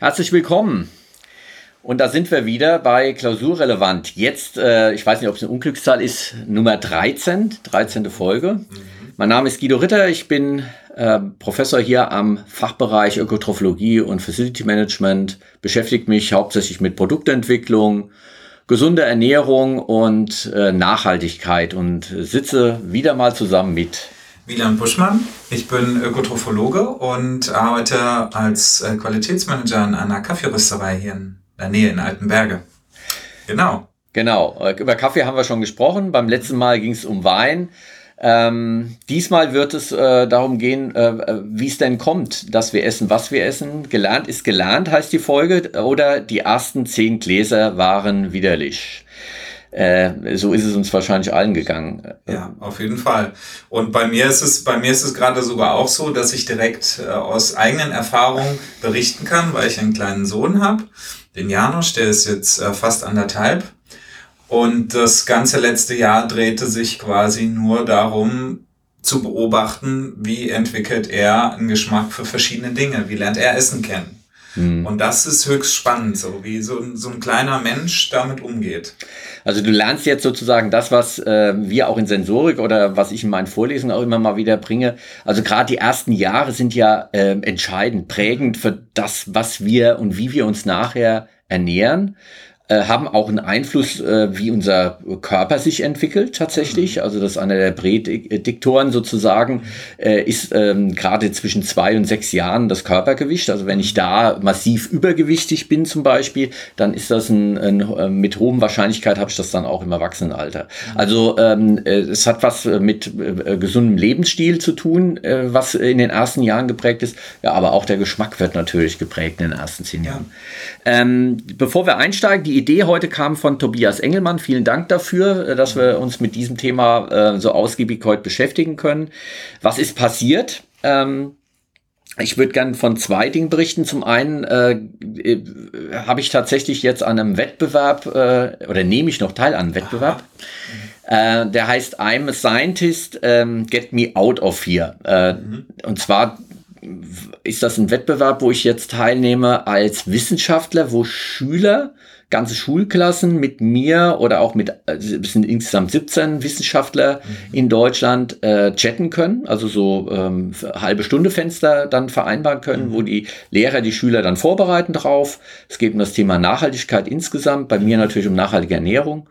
Herzlich willkommen. Und da sind wir wieder bei Klausurrelevant. Jetzt, äh, ich weiß nicht, ob es eine Unglückszahl ist, Nummer 13, 13. Folge. Mhm. Mein Name ist Guido Ritter, ich bin äh, Professor hier am Fachbereich Ökotrophologie und Facility Management, beschäftige mich hauptsächlich mit Produktentwicklung, gesunder Ernährung und äh, Nachhaltigkeit und sitze wieder mal zusammen mit Wieland Buschmann. Ich bin Ökotrophologe und arbeite als äh, Qualitätsmanager in einer Kaffeerösterei hier in der Nähe in Altenberge. Genau. Genau. Äh, über Kaffee haben wir schon gesprochen. Beim letzten Mal ging es um Wein. Ähm, diesmal wird es äh, darum gehen, äh, äh, wie es denn kommt, dass wir essen, was wir essen. Gelernt ist gelernt, heißt die Folge. Oder die ersten zehn Gläser waren widerlich. Äh, so ist es uns wahrscheinlich allen gegangen. Ja, auf jeden Fall. Und bei mir ist es, bei mir ist es gerade sogar auch so, dass ich direkt äh, aus eigenen Erfahrungen berichten kann, weil ich einen kleinen Sohn habe, den Janusz, der ist jetzt äh, fast anderthalb und das ganze letzte Jahr drehte sich quasi nur darum, zu beobachten, wie entwickelt er einen Geschmack für verschiedene Dinge, wie lernt er Essen kennen. Mhm. Und das ist höchst spannend, so wie so, so ein kleiner Mensch damit umgeht. Also du lernst jetzt sozusagen das, was äh, wir auch in Sensorik oder was ich in meinen Vorlesungen auch immer mal wieder bringe. Also gerade die ersten Jahre sind ja äh, entscheidend, prägend für das, was wir und wie wir uns nachher ernähren. Äh, haben auch einen Einfluss, äh, wie unser Körper sich entwickelt tatsächlich. Mhm. Also das ist einer der Prädiktoren sozusagen, äh, ist ähm, gerade zwischen zwei und sechs Jahren das Körpergewicht. Also wenn ich da massiv übergewichtig bin zum Beispiel, dann ist das ein, ein äh, mit hohem Wahrscheinlichkeit habe ich das dann auch im Erwachsenenalter. Mhm. Also ähm, äh, es hat was mit gesundem Lebensstil zu tun, was in den ersten Jahren geprägt ist. Ja, aber auch der Geschmack wird natürlich geprägt in den ersten zehn Jahren. Ähm, bevor wir einsteigen, die Idee heute kam von Tobias Engelmann. Vielen Dank dafür, äh, dass wir uns mit diesem Thema äh, so ausgiebig heute beschäftigen können. Was ist passiert? Ähm, ich würde gerne von zwei Dingen berichten. Zum einen äh, äh, habe ich tatsächlich jetzt an einem Wettbewerb äh, oder nehme ich noch teil an einem Wettbewerb. Äh, der heißt I'm a Scientist, ähm, Get Me Out of Here. Äh, mhm. Und zwar ist das ein Wettbewerb, wo ich jetzt teilnehme als Wissenschaftler, wo Schüler ganze Schulklassen mit mir oder auch mit, also es sind insgesamt 17 Wissenschaftler mhm. in Deutschland äh, chatten können, also so ähm, halbe Stunde Fenster dann vereinbaren können, mhm. wo die Lehrer die Schüler dann vorbereiten drauf. Es geht um das Thema Nachhaltigkeit insgesamt, bei mir natürlich um nachhaltige Ernährung.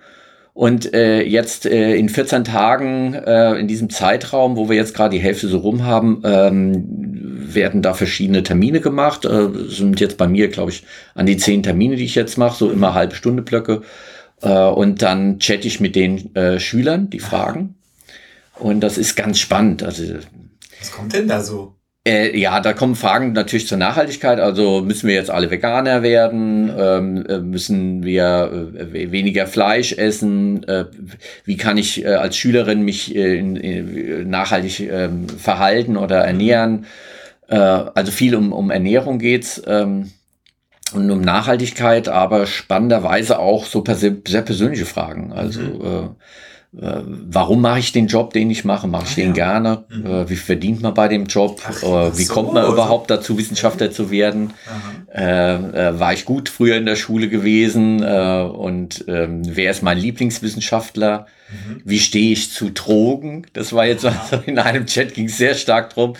Und äh, jetzt äh, in 14 Tagen, äh, in diesem Zeitraum, wo wir jetzt gerade die Hälfte so rum haben, ähm, werden da verschiedene Termine gemacht. Äh, sind jetzt bei mir, glaube ich, an die zehn Termine, die ich jetzt mache, so immer halbe Stunde Blöcke. Äh, und dann chatte ich mit den äh, Schülern, die fragen. Und das ist ganz spannend. Also, Was kommt denn da so? Äh, ja, da kommen Fragen natürlich zur Nachhaltigkeit. Also müssen wir jetzt alle Veganer werden? Ähm, äh, müssen wir äh, weniger Fleisch essen? Äh, wie kann ich äh, als Schülerin mich äh, nachhaltig ähm, verhalten oder ernähren? Also viel um, um Ernährung geht's. Ähm, und um Nachhaltigkeit, aber spannenderweise auch so sehr persönliche Fragen. Also mhm äh, warum mache ich den Job, den ich mache? Mache ich ah, den ja. gerne? Mhm. Äh, wie verdient man bei dem Job? Ach, äh, wie so, kommt man also. überhaupt dazu, Wissenschaftler zu werden? Äh, war ich gut früher in der Schule gewesen? und ähm, wer ist mein Lieblingswissenschaftler? Mhm. Wie stehe ich zu Drogen? Das war jetzt also in einem Chat ging es sehr stark drum.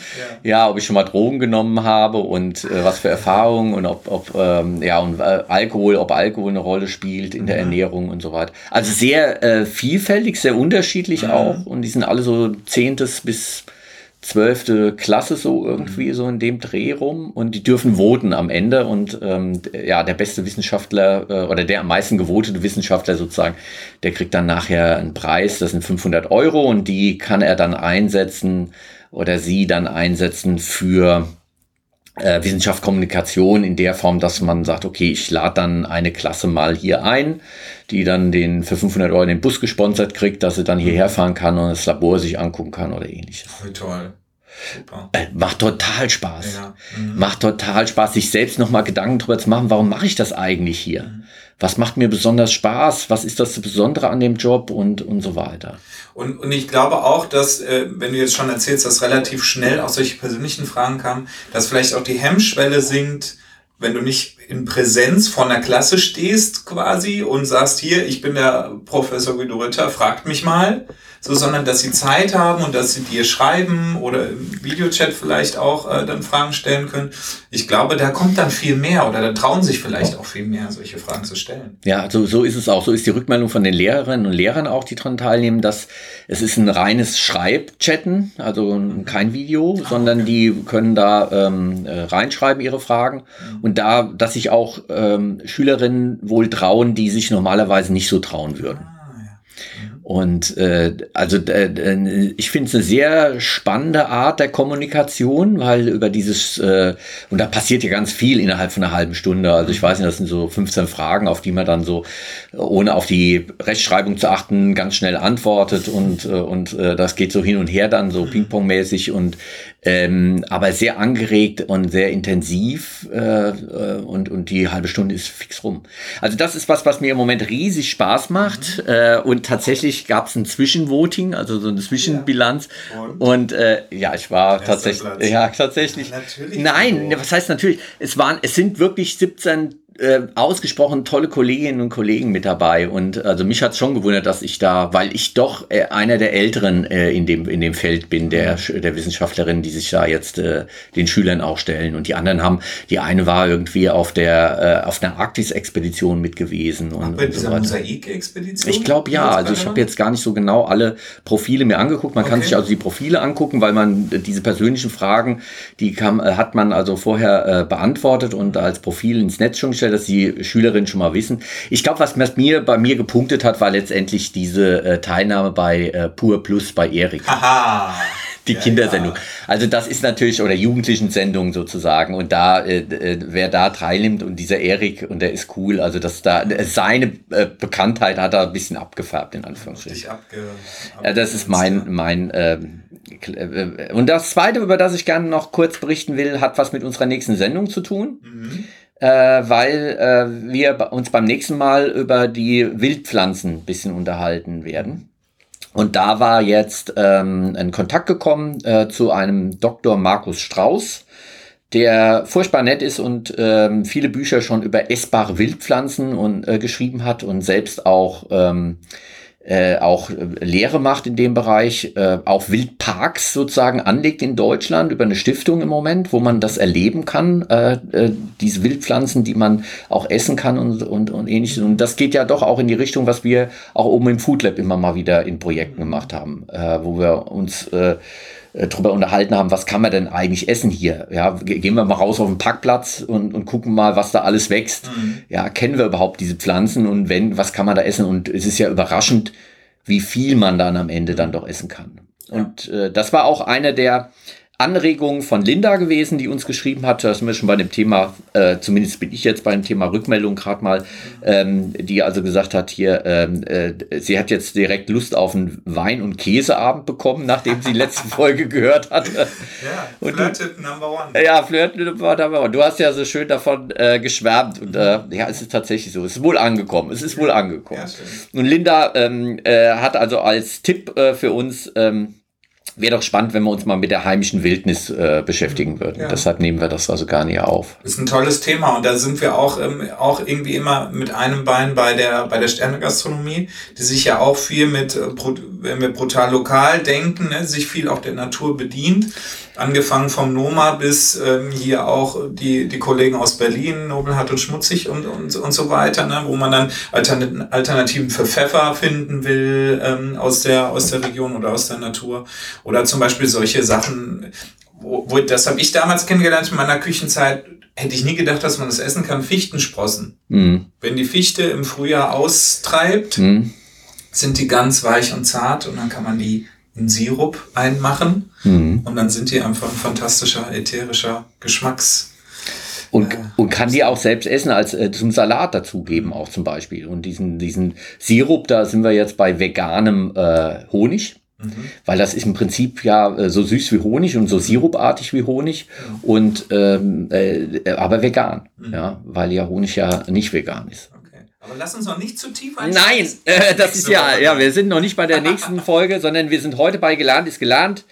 Ja. ja. ob ich schon mal Drogen genommen habe und äh, was für Erfahrungen und ob, ob ähm, ja und äh, Alkohol, ob Alkohol eine Rolle spielt in der mhm. Ernährung und so weiter. Also sehr äh, vielfältig, sehr unterschiedlich mhm. auch und die sind alle so zehntes bis zwölfte Klasse so irgendwie mhm. so in dem Dreh rum. Und die dürfen voten am Ende. Und ähm, ja der beste Wissenschaftler äh, oder der am meisten gewotete Wissenschaftler sozusagen der kriegt dann nachher einen Preis. Das sind 500 Euro. Und die kann er dann einsetzen oder sie dann einsetzen für äh, Wissenschaft, Kommunikation in der Form, dass man sagt, okay, ich lade dann eine Klasse mal hier ein, die dann den für 500 Euro den Bus gesponsert kriegt, dass sie dann hierher fahren kann und das Labor sich angucken kann oder ähnliches. Voll toll. Super. Äh, macht total Spaß. Ja. Mhm. Macht total Spaß, sich selbst nochmal Gedanken drüber zu machen, warum mache ich das eigentlich hier? Mhm. Was macht mir besonders Spaß? Was ist das Besondere an dem Job und, und so weiter? Und, und ich glaube auch, dass, äh, wenn du jetzt schon erzählst, dass relativ schnell auch solche persönlichen Fragen kamen, dass vielleicht auch die Hemmschwelle sinkt, wenn du nicht in Präsenz vor einer Klasse stehst quasi und sagst, hier, ich bin der Professor Guido Ritter, fragt mich mal so, sondern dass sie Zeit haben und dass sie dir schreiben oder im Videochat vielleicht auch äh, dann Fragen stellen können. Ich glaube, da kommt dann viel mehr oder da trauen sich vielleicht auch viel mehr, solche Fragen zu stellen. Ja, so, so ist es auch. So ist die Rückmeldung von den Lehrerinnen und Lehrern auch, die daran teilnehmen, dass es ist ein reines Schreibchatten, also kein Video, ah, sondern okay. die können da ähm, äh, reinschreiben ihre Fragen mhm. und da, dass sich auch ähm, Schülerinnen wohl trauen, die sich normalerweise nicht so trauen würden. Ah. Und äh, also äh, ich finde es eine sehr spannende Art der Kommunikation, weil über dieses, äh, und da passiert ja ganz viel innerhalb von einer halben Stunde. Also ich weiß nicht, das sind so 15 Fragen, auf die man dann so, ohne auf die Rechtschreibung zu achten, ganz schnell antwortet und, äh, und äh, das geht so hin und her dann so mhm. Ping-Pong-mäßig und ähm, aber sehr angeregt und sehr intensiv äh, äh, und, und die halbe Stunde ist fix rum. Also das ist was, was mir im Moment riesig Spaß macht mhm. äh, und tatsächlich gab es ein Zwischenvoting, also so eine Zwischenbilanz ja. und, und äh, ja, ich war tatsächlich, ja tatsächlich, ja, nein, was heißt natürlich, es waren, es sind wirklich 17 äh, ausgesprochen tolle Kolleginnen und Kollegen mit dabei. Und also mich hat schon gewundert, dass ich da, weil ich doch äh, einer der Älteren äh, in, dem, in dem Feld bin, der, der Wissenschaftlerinnen, die sich da jetzt äh, den Schülern auch stellen. Und die anderen haben, die eine war irgendwie auf der äh, auf einer Arktis-Expedition mit gewesen. Und, Ach, bei dieser so Mosaik-Expedition? Ich glaube ja. Also ich habe jetzt gar nicht so genau alle Profile mir angeguckt. Man okay. kann sich also die Profile angucken, weil man diese persönlichen Fragen, die kam, hat man also vorher beantwortet und als Profil ins Netz schon gestellt dass die Schülerinnen schon mal wissen. Ich glaube, was mir bei mir gepunktet hat, war letztendlich diese äh, Teilnahme bei äh, Pur Plus bei Erik. Haha. Die ja, Kindersendung. Ja. Also das ist natürlich, oder Jugendlichen-Sendung sozusagen. Und da, äh, äh, wer da teilnimmt und dieser Erik, und der ist cool, also dass da seine äh, Bekanntheit hat da ein bisschen abgefärbt, in Anführungsstrichen. Abge, ja, das ist mein, mein ähm, äh, und das zweite, über das ich gerne noch kurz berichten will, hat was mit unserer nächsten Sendung zu tun. Mhm äh, weil äh, wir uns beim nächsten Mal über die Wildpflanzen ein bisschen unterhalten werden. Und da war jetzt ähm, ein Kontakt gekommen äh, zu einem Dr. Markus Strauß, der furchtbar nett ist und ähm, viele Bücher schon über essbare Wildpflanzen und, äh, geschrieben hat und selbst auch ähm, äh, auch äh, Lehre macht in dem Bereich, äh, auch Wildparks sozusagen anlegt in Deutschland über eine Stiftung im Moment, wo man das erleben kann, äh, äh, diese Wildpflanzen, die man auch essen kann und, und, und ähnliches. Und das geht ja doch auch in die Richtung, was wir auch oben im Food Lab immer mal wieder in Projekten gemacht haben, äh, wo wir uns äh, drüber unterhalten haben, was kann man denn eigentlich essen hier? Ja, gehen wir mal raus auf den Parkplatz und, und gucken mal, was da alles wächst. Mhm. Ja, kennen wir überhaupt diese Pflanzen und wenn, was kann man da essen? Und es ist ja überraschend, wie viel man dann am Ende dann doch essen kann. Und äh, das war auch einer der Anregung von Linda gewesen, die uns geschrieben hat. Da sind wir schon bei dem Thema, äh, zumindest bin ich jetzt bei dem Thema Rückmeldung gerade mal, ähm, die also gesagt hat, hier, ähm, äh, sie hat jetzt direkt Lust auf einen Wein- und Käseabend bekommen, nachdem sie die letzte Folge gehört hat. Ja, Flirted Number One. Ja, Flirted Number One. Du hast ja so schön davon äh, geschwärmt und äh, ja, es ist tatsächlich so. Es ist wohl angekommen. Es ist wohl angekommen. Ja, und Linda ähm, äh, hat also als Tipp äh, für uns ähm, wäre doch spannend, wenn wir uns mal mit der heimischen Wildnis äh, beschäftigen würden. Ja. Deshalb nehmen wir das also gar nicht auf. Das ist ein tolles Thema und da sind wir auch, ähm, auch irgendwie immer mit einem Bein bei der, bei der Sternegastronomie, die sich ja auch viel mit, äh, wenn wir brutal lokal denken, ne, sich viel auch der Natur bedient angefangen vom Noma bis ähm, hier auch die, die Kollegen aus Berlin, Nobelhart und Schmutzig und, und, und so weiter, ne, wo man dann Alternativen für Pfeffer finden will ähm, aus, der, aus der Region oder aus der Natur. Oder zum Beispiel solche Sachen, wo, wo das habe ich damals kennengelernt in meiner Küchenzeit, hätte ich nie gedacht, dass man das essen kann, Fichtensprossen. Mhm. Wenn die Fichte im Frühjahr austreibt, mhm. sind die ganz weich und zart und dann kann man die in Sirup einmachen mhm. und dann sind die einfach ein fantastischer ätherischer Geschmacks. Und, äh, und kann die auch selbst essen, als äh, zum Salat dazugeben, auch zum Beispiel. Und diesen, diesen Sirup, da sind wir jetzt bei veganem äh, Honig. Mhm. Weil das ist im Prinzip ja äh, so süß wie Honig und so sirupartig wie Honig mhm. und ähm, äh, aber vegan, mhm. ja, weil ja Honig ja nicht vegan ist. Aber lass uns noch nicht zu tief einsteigen. Nein, äh, das ist ja, ja, wir sind noch nicht bei der nächsten Folge, sondern wir sind heute bei Gelernt ist gelernt.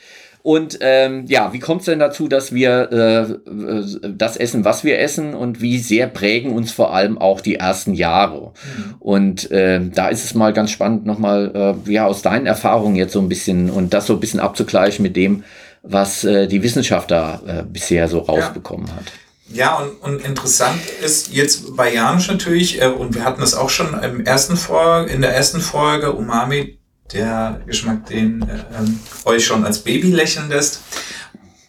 Und ähm, ja, wie kommt es denn dazu, dass wir äh, das essen, was wir essen und wie sehr prägen uns vor allem auch die ersten Jahre? Mhm. Und äh, da ist es mal ganz spannend, nochmal äh, ja, aus deinen Erfahrungen jetzt so ein bisschen und das so ein bisschen abzugleichen mit dem, was äh, die Wissenschaft da äh, bisher so rausbekommen ja. hat. Ja, und, und interessant ist jetzt bei Janusz natürlich, äh, und wir hatten das auch schon im ersten Folge, in der ersten Folge, Umami, der Geschmack, den äh, euch schon als Baby lächeln lässt.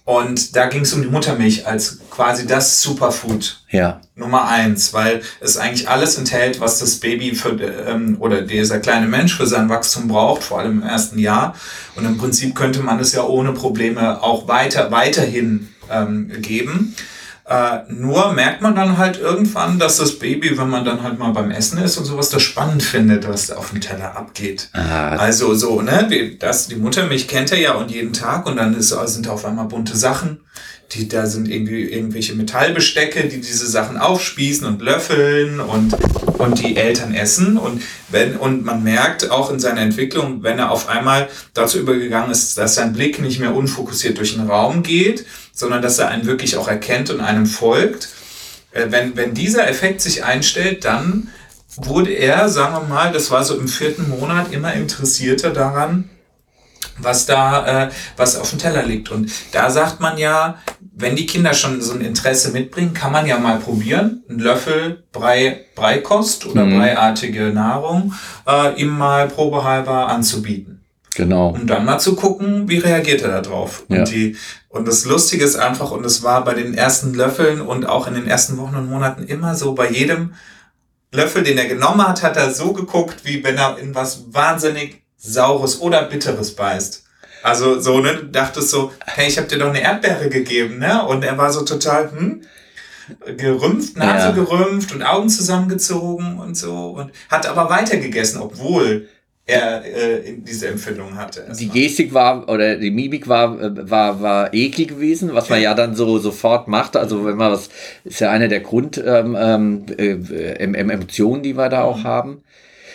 Und da ging es um die Muttermilch als quasi das Superfood ja. Nummer eins, weil es eigentlich alles enthält, was das Baby für ähm, oder dieser kleine Mensch für sein Wachstum braucht, vor allem im ersten Jahr. Und im Prinzip könnte man es ja ohne Probleme auch weiter weiterhin ähm, geben. Äh, nur merkt man dann halt irgendwann, dass das Baby, wenn man dann halt mal beim Essen ist und sowas, das spannend findet, was da auf dem Teller abgeht. Ah. Also so, ne, die, das, die Muttermilch kennt er ja und jeden Tag und dann ist, sind auf einmal bunte Sachen. Die, da sind irgendwie irgendwelche Metallbestecke, die diese Sachen aufspießen und löffeln und, und die Eltern essen. Und wenn, und man merkt auch in seiner Entwicklung, wenn er auf einmal dazu übergegangen ist, dass sein Blick nicht mehr unfokussiert durch den Raum geht, sondern dass er einen wirklich auch erkennt und einem folgt. Äh, wenn, wenn dieser Effekt sich einstellt, dann wurde er, sagen wir mal, das war so im vierten Monat, immer interessierter daran, was da, äh, was auf dem Teller liegt. Und da sagt man ja, wenn die Kinder schon so ein Interesse mitbringen, kann man ja mal probieren, einen Löffel Brei, Breikost oder mhm. breiartige Nahrung äh, ihm mal probehalber anzubieten. Genau. Um dann mal zu gucken, wie reagiert er darauf. Ja. Und, die, und das Lustige ist einfach, und es war bei den ersten Löffeln und auch in den ersten Wochen und Monaten immer so, bei jedem Löffel, den er genommen hat, hat er so geguckt, wie wenn er in was wahnsinnig Saures oder Bitteres beißt. Also so, ne, du dachtest so, hey, ich habe dir doch eine Erdbeere gegeben, ne? Und er war so total, hm, gerümpft, Nase ja. gerümpft und Augen zusammengezogen und so und hat aber weiter gegessen, obwohl er äh, diese Empfindung hatte. Die Gestik war oder die Mimik war war war eklig gewesen, was man ja dann so sofort macht. Also wenn man was ist ja eine der Grund ähm, ähm, äh, Emotionen, die wir da auch mhm. haben.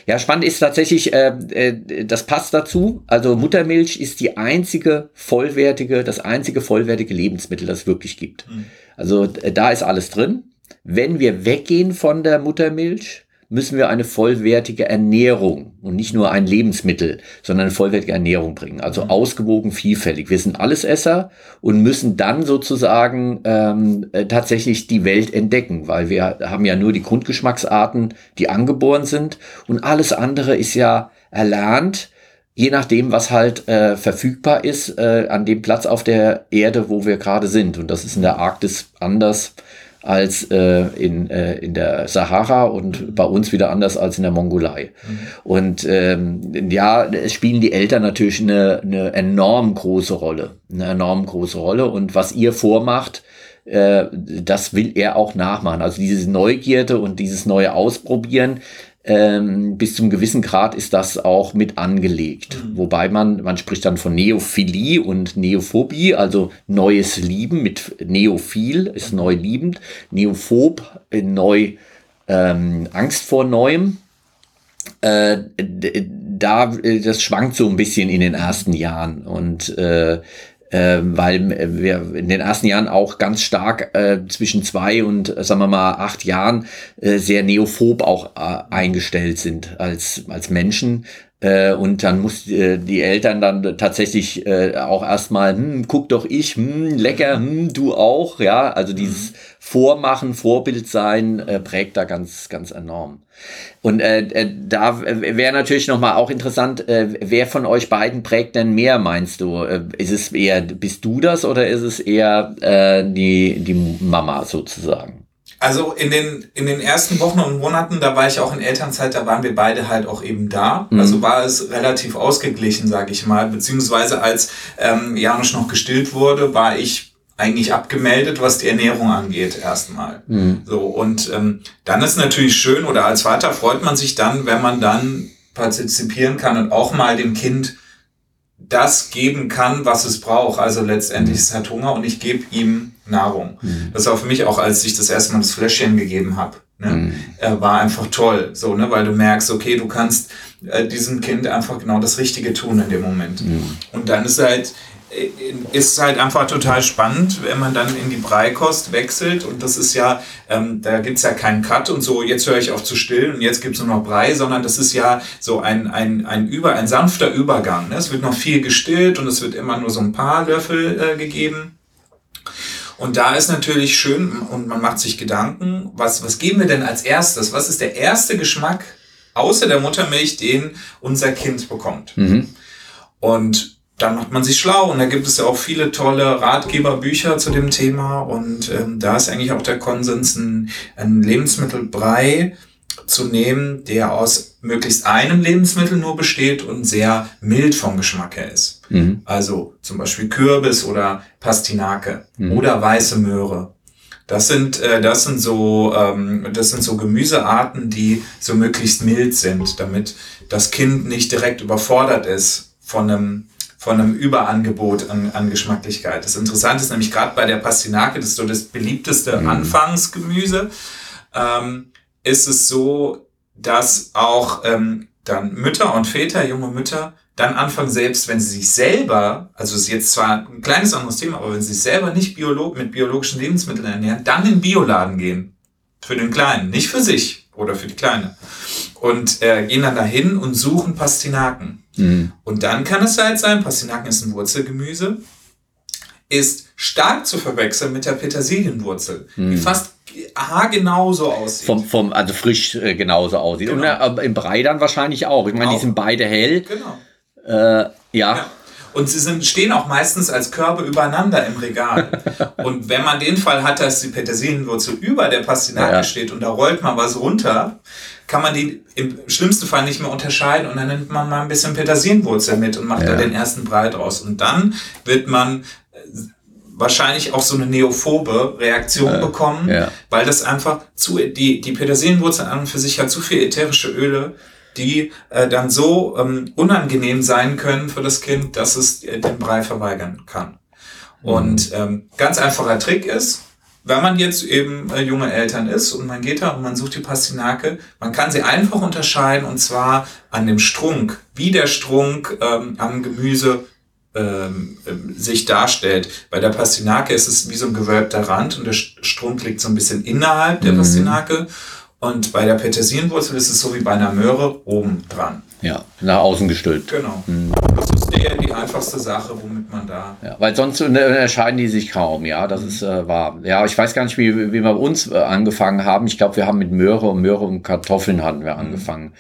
Ja, spannend ist tatsächlich, äh, äh, das passt dazu. Also Muttermilch ist die einzige vollwertige, das einzige vollwertige Lebensmittel, das es wirklich gibt. Mhm. Also äh, da ist alles drin. Wenn wir weggehen von der Muttermilch, müssen wir eine vollwertige Ernährung und nicht nur ein Lebensmittel, sondern eine vollwertige Ernährung bringen. Also mhm. ausgewogen, vielfältig. Wir sind Allesesser und müssen dann sozusagen ähm, äh, tatsächlich die Welt entdecken, weil wir haben ja nur die Grundgeschmacksarten, die angeboren sind und alles andere ist ja erlernt je nachdem, was halt äh, verfügbar ist äh, an dem Platz auf der Erde, wo wir gerade sind. Und das ist in der Arktis anders als äh, in, äh, in der Sahara und bei uns wieder anders als in der Mongolei. Mhm. Und ähm, ja, es spielen die Eltern natürlich eine, eine enorm große Rolle. Eine enorm große Rolle. Und was ihr vormacht, äh, das will er auch nachmachen. Also diese Neugierde und dieses neue Ausprobieren, ähm, bis zum gewissen Grad ist das auch mit angelegt. Mhm. Wobei man, man spricht dann von Neophilie und Neophobie, also neues Lieben mit Neophil ist neu liebend, Neophob neu ähm, Angst vor Neuem. Äh, da, das schwankt so ein bisschen in den ersten Jahren und äh, äh, weil wir in den ersten Jahren auch ganz stark äh, zwischen zwei und, äh, sagen wir mal, acht Jahren äh, sehr neophob auch äh, eingestellt sind als, als Menschen. Äh, und dann muss äh, die Eltern dann tatsächlich äh, auch erstmal, hm, guck doch ich, hm, lecker, hm, du auch, ja, also dieses mhm. Vormachen, Vorbild sein, äh, prägt da ganz, ganz enorm. Und äh, äh da wäre natürlich nochmal auch interessant, äh, wer von euch beiden prägt denn mehr, meinst du? Äh, ist es eher, bist du das oder ist es eher äh, die, die Mama sozusagen? Also in den, in den ersten Wochen und Monaten, da war ich auch in Elternzeit, da waren wir beide halt auch eben da. Mhm. Also war es relativ ausgeglichen, sage ich mal. Beziehungsweise als ähm, Janusz noch gestillt wurde, war ich eigentlich abgemeldet, was die Ernährung angeht, erstmal. Mhm. So, und ähm, dann ist natürlich schön, oder als Vater freut man sich dann, wenn man dann partizipieren kann und auch mal dem Kind das geben kann, was es braucht. Also letztendlich mhm. es hat Hunger und ich gebe ihm Nahrung. Mhm. Das war für mich auch, als ich das erste Mal das Fläschchen gegeben habe. Ne? Mhm. Äh, war einfach toll, so, ne, weil du merkst, okay, du kannst äh, diesem Kind einfach genau das Richtige tun in dem Moment. Mhm. Und dann ist halt ist halt einfach total spannend, wenn man dann in die Breikost wechselt. Und das ist ja, ähm, da gibt's ja keinen Cut und so, jetzt höre ich auf zu stillen und jetzt gibt's nur noch Brei, sondern das ist ja so ein, ein, ein, Über, ein sanfter Übergang. Ne? Es wird noch viel gestillt und es wird immer nur so ein paar Löffel äh, gegeben. Und da ist natürlich schön und man macht sich Gedanken, was, was geben wir denn als erstes? Was ist der erste Geschmack außer der Muttermilch, den unser Kind bekommt? Mhm. Und dann macht man sich schlau und da gibt es ja auch viele tolle Ratgeberbücher zu dem Thema und ähm, da ist eigentlich auch der Konsens, ein, ein Lebensmittelbrei zu nehmen, der aus möglichst einem Lebensmittel nur besteht und sehr mild vom Geschmack her ist. Mhm. Also zum Beispiel Kürbis oder Pastinake mhm. oder weiße Möhre. Das sind, äh, das sind so, ähm, das sind so Gemüsearten, die so möglichst mild sind, damit das Kind nicht direkt überfordert ist von einem von einem Überangebot an, an Geschmacklichkeit. Das Interessante ist nämlich gerade bei der Pastinake, das ist so das beliebteste mhm. Anfangsgemüse, ähm, ist es so, dass auch ähm, dann Mütter und Väter, junge Mütter, dann anfangen selbst, wenn sie sich selber, also es ist jetzt zwar ein kleines anderes Thema, aber wenn sie sich selber nicht biolog mit biologischen Lebensmitteln ernähren, dann in Bioladen gehen. Für den Kleinen, nicht für sich oder für die Kleine. Und äh, gehen dann dahin und suchen Pastinaken. Mhm. Und dann kann es halt sein, Pastinaken ist ein Wurzelgemüse, ist stark zu verwechseln mit der Petersilienwurzel, mhm. die fast haargenauso aussieht. Vom, vom, also frisch äh, genauso aussieht. Genau. Und äh, im Brei dann wahrscheinlich auch. Ich meine, die sind beide hell. Genau. Äh, ja. Und sie sind, stehen auch meistens als Körbe übereinander im Regal. und wenn man den Fall hat, dass die Petersilienwurzel über der Pastinake ja. steht und da rollt man was runter, kann man die im schlimmsten Fall nicht mehr unterscheiden und dann nimmt man mal ein bisschen Petersilienwurzel mit und macht ja. da den ersten Brei draus. Und dann wird man äh, wahrscheinlich auch so eine neophobe Reaktion äh, bekommen, ja. weil das einfach zu, die, die Petersilienwurzel an und für sich hat zu viel ätherische Öle, die äh, dann so ähm, unangenehm sein können für das Kind, dass es äh, den Brei verweigern kann. Mhm. Und ähm, ganz einfacher Trick ist, wenn man jetzt eben äh, junge Eltern ist und man geht da und man sucht die Pastinake, man kann sie einfach unterscheiden und zwar an dem Strunk, wie der Strunk ähm, am Gemüse ähm sich darstellt. Bei der Pastinake ist es wie so ein gewölbter Rand und der Strunk liegt so ein bisschen innerhalb der mhm. Pastinake. Und bei der Petersilienwurzel ist es so wie bei einer Möhre oben dran. Ja, nach außen gestülpt. Genau. Mhm. Das ist der, die einfachste Sache, womit man da. Ja, weil sonst unterscheiden die sich kaum, ja, das mhm. ist äh, wahr. Ja, ich weiß gar nicht, wie, wie wir bei uns äh, angefangen haben. Ich glaube, wir haben mit Möhre und Möhre und Kartoffeln hatten wir mhm. angefangen.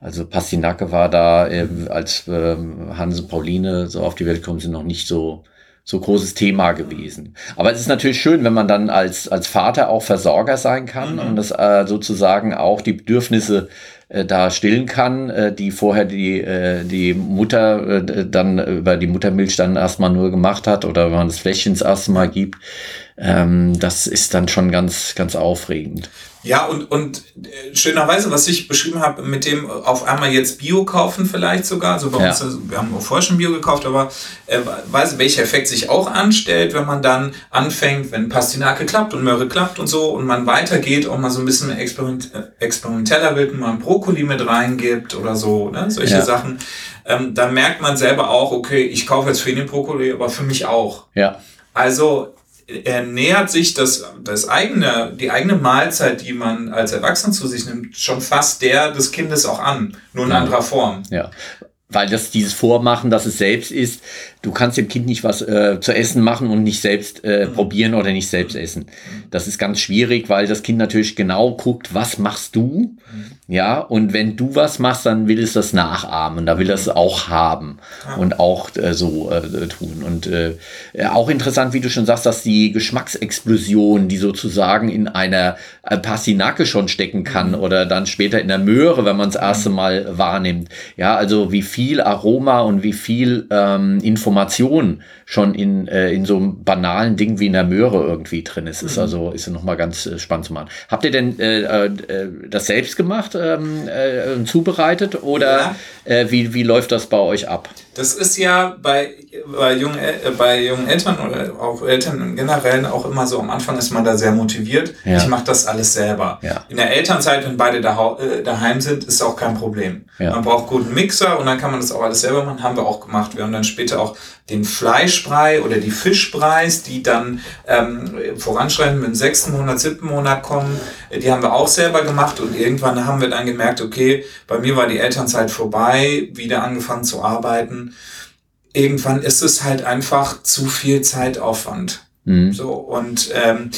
Also Pastinake war da, äh, als äh, Hans und Pauline so auf die Welt kommen, sind noch nicht so so großes Thema gewesen. Aber es ist natürlich schön, wenn man dann als, als Vater auch Versorger sein kann mhm. und das äh, sozusagen auch die Bedürfnisse äh, da stillen kann, äh, die vorher die, äh, die Mutter äh, dann über die Muttermilch dann erstmal nur gemacht hat oder wenn man das Fläschchen das erste Mal gibt. Ähm, das ist dann schon ganz, ganz aufregend. Ja, und, und äh, schönerweise, was ich beschrieben habe, mit dem auf einmal jetzt Bio kaufen vielleicht sogar, also bei ja. uns, wir haben auch vorher schon Bio gekauft, aber äh, weiß, welcher Effekt sich auch anstellt, wenn man dann anfängt, wenn Pastinake klappt und Möhre klappt und so und man weitergeht, auch mal so ein bisschen experiment, äh, experimenteller wird, mal Brokkoli mit reingibt oder so, ne, solche ja. Sachen, ähm, dann merkt man selber auch, okay, ich kaufe jetzt für den Brokkoli, aber für mich auch. Ja. Also er nähert sich das, das eigene, die eigene Mahlzeit, die man als Erwachsener zu sich nimmt, schon fast der des Kindes auch an, nur in ja. anderer Form. Ja. Weil das dieses Vormachen, dass es selbst ist, du kannst dem Kind nicht was äh, zu essen machen und nicht selbst äh, mhm. probieren oder nicht selbst essen. Das ist ganz schwierig, weil das Kind natürlich genau guckt, was machst du? Mhm. Ja, und wenn du was machst, dann will es das nachahmen, da will es auch haben und auch äh, so äh, tun. Und äh, auch interessant, wie du schon sagst, dass die Geschmacksexplosion, die sozusagen in einer äh, Passinake schon stecken kann mhm. oder dann später in der Möhre, wenn man es erste Mal wahrnimmt. Ja, also wie viel Aroma und wie viel ähm, Information schon in, äh, in so einem banalen Ding wie in der Möhre irgendwie drin ist. Ist mhm. also ist nochmal ganz äh, spannend zu machen. Habt ihr denn äh, äh, das selbst gemacht, ähm, äh, zubereitet oder ja. äh, wie, wie läuft das bei euch ab? Das ist ja bei, bei, jungen, äh, bei jungen Eltern oder auch Eltern im Generellen auch immer so, am Anfang ist man da sehr motiviert. Ja. Ich mache das alles selber. Ja. In der Elternzeit, wenn beide da, äh, daheim sind, ist auch kein Problem. Ja. Man braucht guten Mixer und dann kann man das auch alles selber machen. Haben wir auch gemacht. Wir haben dann später auch den Fleischbrei oder die Fischbreis, die dann ähm, voranschreitend mit dem sechsten Monat, siebten Monat kommen. Die haben wir auch selber gemacht und irgendwann haben wir dann gemerkt, okay, bei mir war die Elternzeit vorbei, wieder angefangen zu arbeiten irgendwann ist es halt einfach zu viel Zeitaufwand. Mhm. So, und, ähm,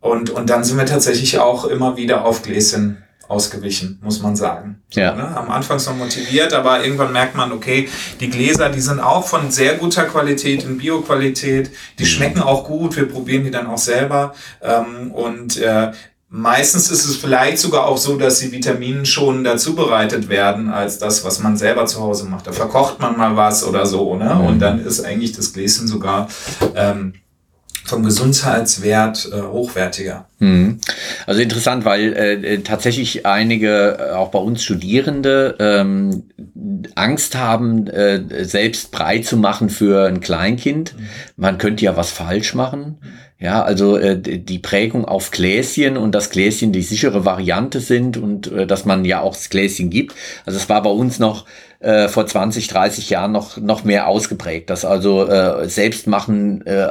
und, und dann sind wir tatsächlich auch immer wieder auf Gläschen ausgewichen, muss man sagen. So, ja. ne? Am Anfang so motiviert, aber irgendwann merkt man, okay, die Gläser, die sind auch von sehr guter Qualität, in Bio-Qualität, die mhm. schmecken auch gut, wir probieren die dann auch selber. Ähm, und äh, Meistens ist es vielleicht sogar auch so, dass die Vitaminen schon zubereitet werden, als das, was man selber zu Hause macht. Da verkocht man mal was oder so, ne? Mhm. Und dann ist eigentlich das Gläschen sogar ähm, vom Gesundheitswert äh, hochwertiger. Mhm. Also interessant, weil äh, tatsächlich einige, äh, auch bei uns Studierende, ähm, Angst haben, äh, selbst brei zu machen für ein Kleinkind. Mhm. Man könnte ja was falsch machen. Ja, also äh, die Prägung auf Gläschen und dass Gläschen die sichere Variante sind und äh, dass man ja auch das Gläschen gibt. Also es war bei uns noch äh, vor 20, 30 Jahren noch, noch mehr ausgeprägt. Das also äh, selbst machen, äh,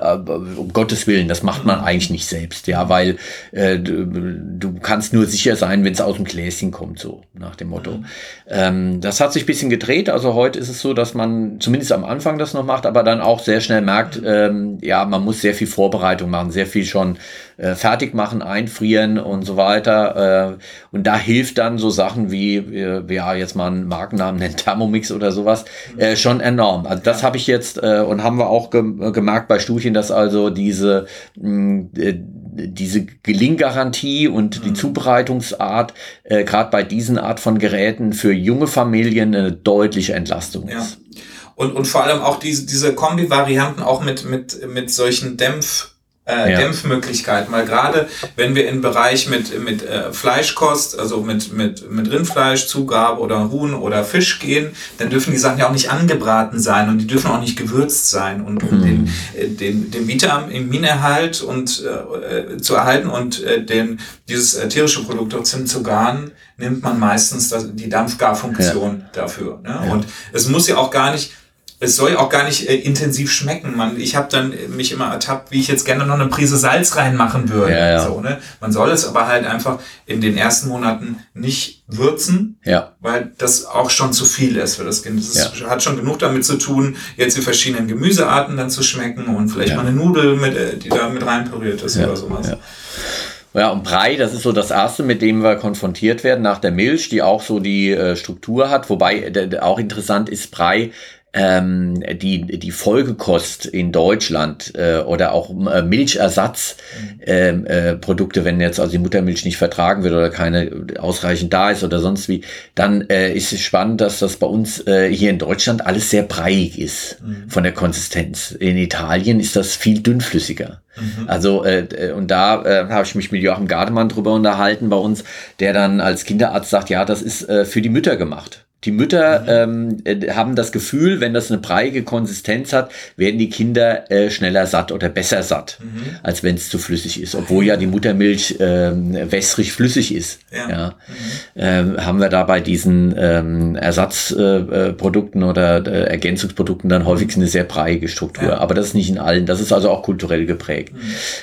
um Gottes Willen, das macht man eigentlich nicht selbst, ja, weil äh, du, du kannst nur sicher sein, wenn es aus dem Gläschen kommt, so nach dem Motto. Mhm. Ähm, das hat sich bisschen gedreht. Also heute ist es so, dass man zumindest am Anfang das noch macht, aber dann auch sehr schnell merkt, ähm, ja, man muss sehr viel Vorbereitung machen, sehr viel schon äh, fertig machen, einfrieren und so weiter. Äh, und da hilft dann so Sachen wie, äh, ja, jetzt mal einen Markennamen nennen, Thermomix oder sowas, äh, schon enorm. Also das habe ich jetzt äh, und haben wir auch ge gemerkt bei Studien, dass also diese, mh, äh, diese Gelinggarantie und die mhm. Zubereitungsart, äh, gerade bei diesen Art von Geräten für junge Familien eine deutliche Entlastung ist. Ja. Und, und vor allem auch diese, diese Kombi-Varianten auch mit, mit, mit solchen Dämpf- äh, ja. Dämpfmöglichkeiten, weil gerade wenn wir im Bereich mit, mit äh, Fleischkost, also mit, mit, mit Rindfleisch, Zugabe oder Huhn oder Fisch gehen, dann dürfen die Sachen ja auch nicht angebraten sein und die dürfen auch nicht gewürzt sein. Und um mhm. den, äh, den, den Vitaminerhalt und, äh, zu erhalten und äh, den, dieses äh, tierische Produkt trotzdem zu garen, nimmt man meistens das, die Dampfgarfunktion ja. dafür. Ne? Ja. Und es muss ja auch gar nicht es soll auch gar nicht äh, intensiv schmecken. Man, ich habe dann mich immer ertappt, wie ich jetzt gerne noch eine Prise Salz reinmachen würde. Ja, ja. So, ne? Man soll es aber halt einfach in den ersten Monaten nicht würzen, ja. weil das auch schon zu viel ist für das Kind. Das ist, hat schon genug damit zu tun, jetzt die verschiedenen Gemüsearten dann zu schmecken und vielleicht mal eine Nudel, mit, äh, die da mit reinpüriert ist oder sowas. Ja. Ja, und Brei, das ist so das erste, mit dem wir konfrontiert werden nach der Milch, die auch so die äh, Struktur hat. Wobei äh, auch interessant ist, Brei ähm, die, die Folgekost in Deutschland äh, oder auch äh, Milchersatzprodukte, ähm, äh, Produkte, wenn jetzt also die Muttermilch nicht vertragen wird oder keine ausreichend da ist oder sonst wie, dann äh, ist es spannend, dass das bei uns äh, hier in Deutschland alles sehr breiig ist mhm. von der Konsistenz. In Italien ist das viel dünnflüssiger. Mhm. Also, äh, und da äh, habe ich mich mit Joachim Gardemann drüber unterhalten bei uns, der dann als Kinderarzt sagt, ja, das ist äh, für die Mütter gemacht. Die Mütter mhm. ähm, äh, haben das Gefühl, wenn das eine breiige Konsistenz hat, werden die Kinder äh, schneller satt oder besser satt, mhm. als wenn es zu flüssig ist. Obwohl ja die Muttermilch ähm, wässrig flüssig ist. Ja. ja. Mhm. Ähm, haben wir da bei diesen ähm, Ersatzprodukten äh, äh oder äh, Ergänzungsprodukten dann häufig eine sehr breiige Struktur. Ja. Aber das ist nicht in allen. Das ist also auch kulturell geprägt. Mhm.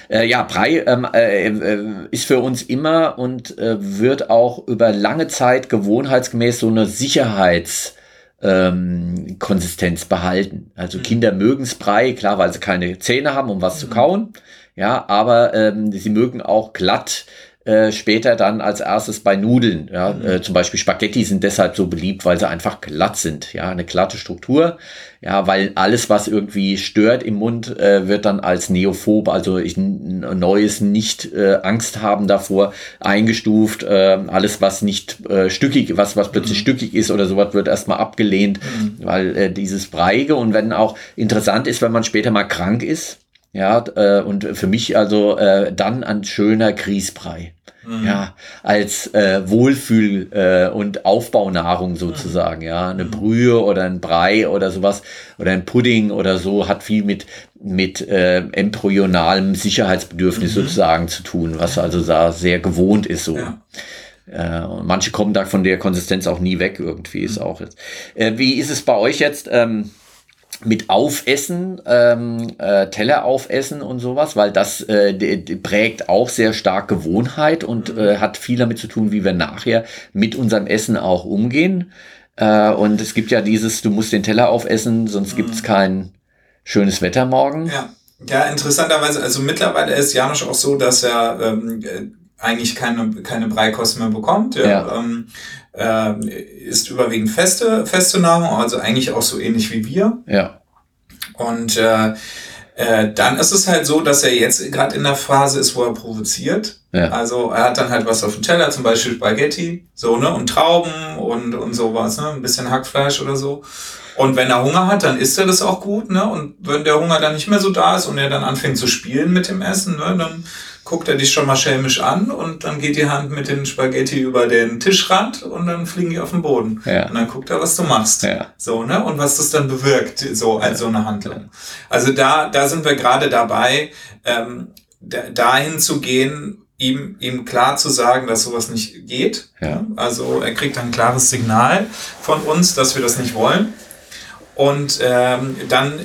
Äh, ja, Brei ähm, äh, äh, ist für uns immer und äh, wird auch über lange Zeit gewohnheitsgemäß so eine Sicherheit Sicherheitskonsistenz ähm, behalten. Also mhm. Kinder mögen es Brei, klar, weil sie keine Zähne haben, um was mhm. zu kauen. Ja, aber ähm, sie mögen auch glatt äh, später dann als erstes bei Nudeln. Ja, mhm. äh, zum Beispiel Spaghetti sind deshalb so beliebt, weil sie einfach glatt sind. Ja, eine glatte Struktur. Ja, weil alles, was irgendwie stört im Mund, äh, wird dann als neophob, also ich, neues nicht äh, Angst haben davor, eingestuft. Äh, alles, was nicht äh, stückig, was, was plötzlich mhm. stückig ist oder sowas, wird erstmal abgelehnt, mhm. weil äh, dieses Breige und wenn auch interessant ist, wenn man später mal krank ist, ja, äh, und für mich also äh, dann ein schöner Grießbrei. Mhm. ja, als äh, Wohlfühl- äh, und Aufbaunahrung sozusagen, mhm. ja. Eine mhm. Brühe oder ein Brei oder sowas oder ein Pudding oder so hat viel mit, mit äh, embryonalem Sicherheitsbedürfnis mhm. sozusagen zu tun, was also da sehr gewohnt ist so. Ja. Äh, und manche kommen da von der Konsistenz auch nie weg, irgendwie ist mhm. auch jetzt. Äh, wie ist es bei euch jetzt? Ähm, mit Aufessen, ähm, äh, Teller aufessen und sowas, weil das äh, prägt auch sehr stark Gewohnheit und mhm. äh, hat viel damit zu tun, wie wir nachher mit unserem Essen auch umgehen. Äh, und es gibt ja dieses, du musst den Teller aufessen, sonst mhm. gibt's kein schönes Wetter morgen. Ja. Ja, interessanterweise, also mittlerweile ist Janusz auch so, dass er ähm, äh, eigentlich keine, keine Breikost mehr bekommt. Ja. ja. Ähm, äh, ist überwiegend feste, feste Nahrung, also eigentlich auch so ähnlich wie wir. Ja. Und äh, äh, dann ist es halt so, dass er jetzt gerade in der Phase ist, wo er provoziert. Ja. Also er hat dann halt was auf dem Teller, zum Beispiel Spaghetti, so, ne, und Trauben und, und sowas, ne, ein bisschen Hackfleisch oder so. Und wenn er Hunger hat, dann isst er das auch gut, ne, und wenn der Hunger dann nicht mehr so da ist und er dann anfängt zu spielen mit dem Essen, ne, dann guckt er dich schon mal schelmisch an und dann geht die Hand mit den Spaghetti über den Tischrand und dann fliegen die auf den Boden. Ja. Und dann guckt er, was du machst. Ja. So, ne? Und was das dann bewirkt, so als so eine Handlung. Also da, da sind wir gerade dabei, ähm, dahin zu gehen, ihm, ihm klar zu sagen, dass sowas nicht geht. Ja. Also er kriegt ein klares Signal von uns, dass wir das nicht wollen. Und ähm, dann,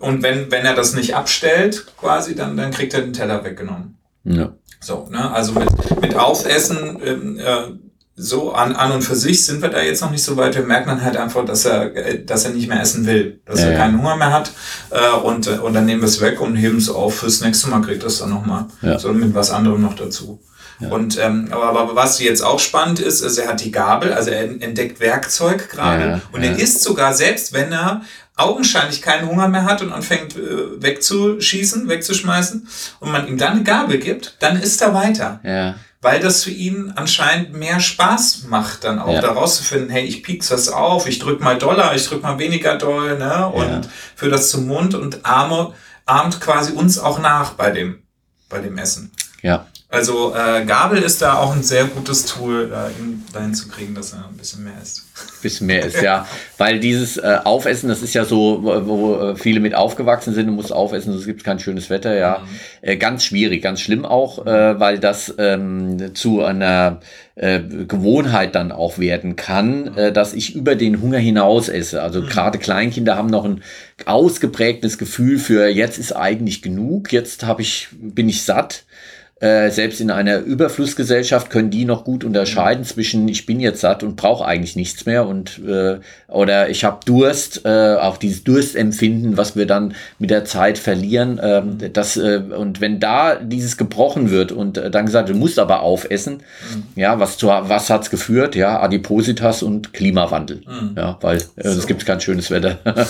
und wenn, wenn er das nicht abstellt, quasi, dann, dann kriegt er den Teller weggenommen. Ja. So, ne? Also mit, mit Aufessen, ähm, äh, so an, an und für sich sind wir da jetzt noch nicht so weit. Wir merken dann halt einfach, dass er, äh, dass er nicht mehr essen will, dass ja, er keinen Hunger mehr hat. Äh, und, äh, und dann nehmen wir es weg und heben es auf. Fürs nächste Mal kriegt das dann nochmal. Ja. So mit was anderem noch dazu. Ja. Und ähm, aber, aber was jetzt auch spannend ist, ist, er hat die Gabel, also er entdeckt Werkzeug gerade ja, und er isst sogar selbst, wenn er augenscheinlich keinen Hunger mehr hat und anfängt äh, wegzuschießen, wegzuschmeißen und man ihm dann eine Gabel gibt, dann isst er weiter. Ja. Weil das für ihn anscheinend mehr Spaß macht, dann auch ja. da rauszufinden, hey, ich piek's das auf, ich drück mal doller, ich drück mal weniger doll, ne? Und ja. für das zum Mund und arme, ahmt quasi uns auch nach bei dem, bei dem Essen. Ja. Also äh, Gabel ist da auch ein sehr gutes Tool, da ihn dahin zu kriegen, dass er ein bisschen mehr isst. Ein bisschen mehr isst, ja. Weil dieses äh, Aufessen, das ist ja so, wo, wo äh, viele mit aufgewachsen sind, du musst aufessen, sonst gibt es kein schönes Wetter, ja. Mhm. Äh, ganz schwierig, ganz schlimm auch, äh, weil das ähm, zu einer äh, Gewohnheit dann auch werden kann, äh, dass ich über den Hunger hinaus esse. Also mhm. gerade Kleinkinder haben noch ein ausgeprägtes Gefühl für jetzt ist eigentlich genug, jetzt habe ich, bin ich satt äh, selbst in einer Überflussgesellschaft können die noch gut unterscheiden zwischen ich bin jetzt satt und brauche eigentlich nichts mehr und äh, oder ich habe Durst, äh, auch dieses Durstempfinden, was wir dann mit der Zeit verlieren. Mhm. das, äh, und wenn da dieses gebrochen wird und äh, dann gesagt, du musst aber aufessen, mhm. ja, was, zu, was hat's geführt? Ja, Adipositas und Klimawandel. Mhm. Ja, weil äh, so. es gibt kein schönes Wetter.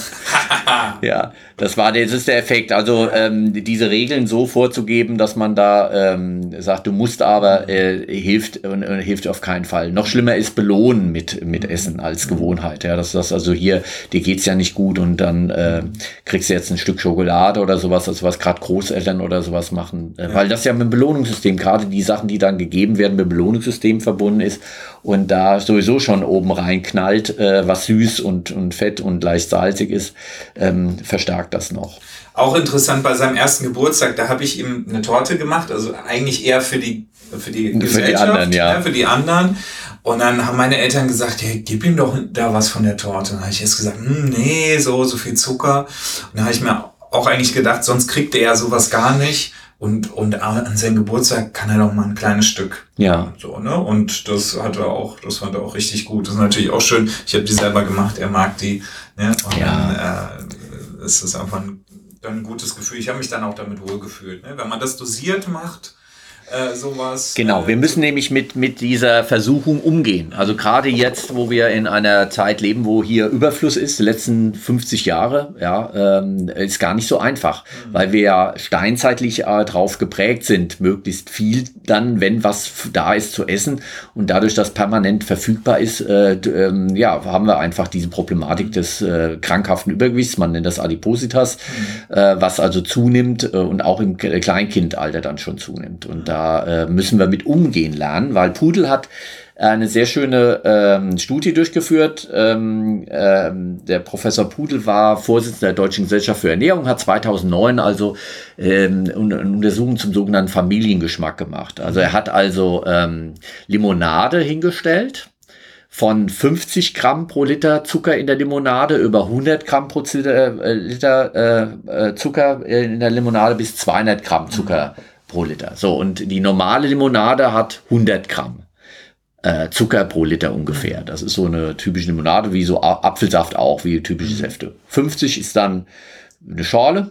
ja, das war das ist der Effekt. Also ähm, diese Regeln so vorzugeben, dass man da ähm, sagt, du musst aber, äh, hilft und hilft auf keinen Fall. Noch schlimmer ist belohnen mit, mit Essen als Gewohnheit. Ja, dass das also hier, dir geht's ja nicht gut und dann äh, kriegst du jetzt ein Stück Schokolade oder sowas, also was gerade Großeltern oder sowas machen. Äh, weil das ja mit dem Belohnungssystem, gerade die Sachen, die dann gegeben werden, mit dem Belohnungssystem verbunden ist und da sowieso schon oben rein knallt, äh, was süß und, und fett und leicht salzig ist, ähm, verstärkt das noch. Auch interessant bei seinem ersten Geburtstag, da habe ich ihm eine Torte gemacht, also eigentlich eher für die für die für Gesellschaft, die anderen, ja. ja. für die anderen. Und dann haben meine Eltern gesagt, ja, gib ihm doch da was von der Torte. Und dann habe ich erst gesagt, hm, nee, so so viel Zucker. Und dann habe ich mir auch eigentlich gedacht, sonst kriegt er ja sowas gar nicht. Und, und an seinem Geburtstag kann er doch mal ein kleines Stück. Ja. So, ne? Und das hat er auch, das fand er auch richtig gut. Das ist natürlich auch schön. Ich habe die selber gemacht, er mag die. Ne? Und ja. dann äh, ist das einfach ein dann ein gutes Gefühl. Ich habe mich dann auch damit wohlgefühlt. Ne? Wenn man das dosiert macht, äh, sowas. Genau, äh, wir müssen nämlich mit, mit dieser Versuchung umgehen. Also gerade jetzt, wo wir in einer Zeit leben, wo hier Überfluss ist, die letzten 50 Jahre, ja, ähm, ist gar nicht so einfach, mhm. weil wir ja steinzeitlich äh, drauf geprägt sind, möglichst viel dann, wenn was da ist, zu essen und dadurch, dass permanent verfügbar ist, äh, ähm, ja, haben wir einfach diese Problematik des äh, krankhaften Übergewichts, man nennt das Adipositas, mhm. äh, was also zunimmt äh, und auch im Kleinkindalter dann schon zunimmt. Und da äh, müssen wir mit umgehen lernen, weil Pudel hat eine sehr schöne ähm, Studie durchgeführt. Ähm, ähm, der Professor Pudel war Vorsitzender der Deutschen Gesellschaft für Ernährung, hat 2009 also ähm, Untersuchung zum sogenannten Familiengeschmack gemacht. Also er hat also ähm, Limonade hingestellt von 50 Gramm pro Liter Zucker in der Limonade über 100 Gramm pro Liter, äh, Liter äh, äh, Zucker in der Limonade bis 200 Gramm Zucker pro Liter. So, und die normale Limonade hat 100 Gramm äh, Zucker pro Liter ungefähr. Das ist so eine typische Limonade, wie so Apfelsaft auch, wie typische Säfte. 50 ist dann eine Schorle,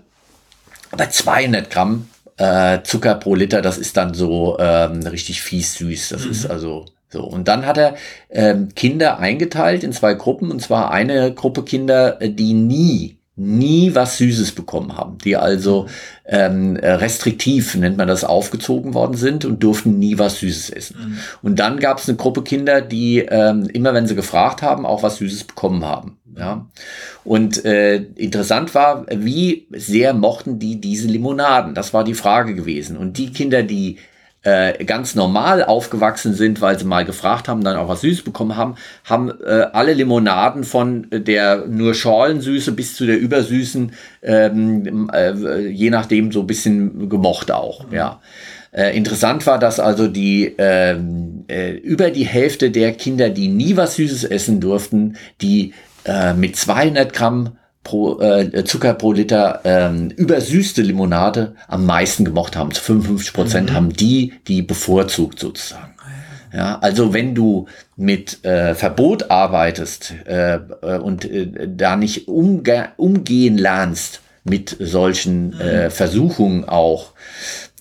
aber 200 Gramm äh, Zucker pro Liter, das ist dann so ähm, richtig fies süß. Das mhm. ist also so, und dann hat er ähm, Kinder eingeteilt in zwei Gruppen, und zwar eine Gruppe Kinder, die nie nie was Süßes bekommen haben, die also ähm, restriktiv, nennt man das, aufgezogen worden sind und durften nie was Süßes essen. Mhm. Und dann gab es eine Gruppe Kinder, die ähm, immer, wenn sie gefragt haben, auch was Süßes bekommen haben. Ja. Und äh, interessant war, wie sehr mochten die diese Limonaden? Das war die Frage gewesen. Und die Kinder, die äh, ganz normal aufgewachsen sind, weil sie mal gefragt haben, dann auch was Süßes bekommen haben, haben äh, alle Limonaden von der nur Schorlensüße bis zu der übersüßen, ähm, äh, je nachdem so ein bisschen gemocht auch, mhm. ja. Äh, interessant war, dass also die ähm, äh, über die Hälfte der Kinder, die nie was Süßes essen durften, die äh, mit 200 Gramm pro, äh, Zucker pro Liter ähm, übersüßte Limonade am meisten gemocht haben. Zu 55 Prozent mhm. haben die die bevorzugt sozusagen. Ja, also wenn du mit äh, Verbot arbeitest äh, äh und äh, da nicht umge umgehen lernst mit solchen mhm. äh, Versuchungen auch,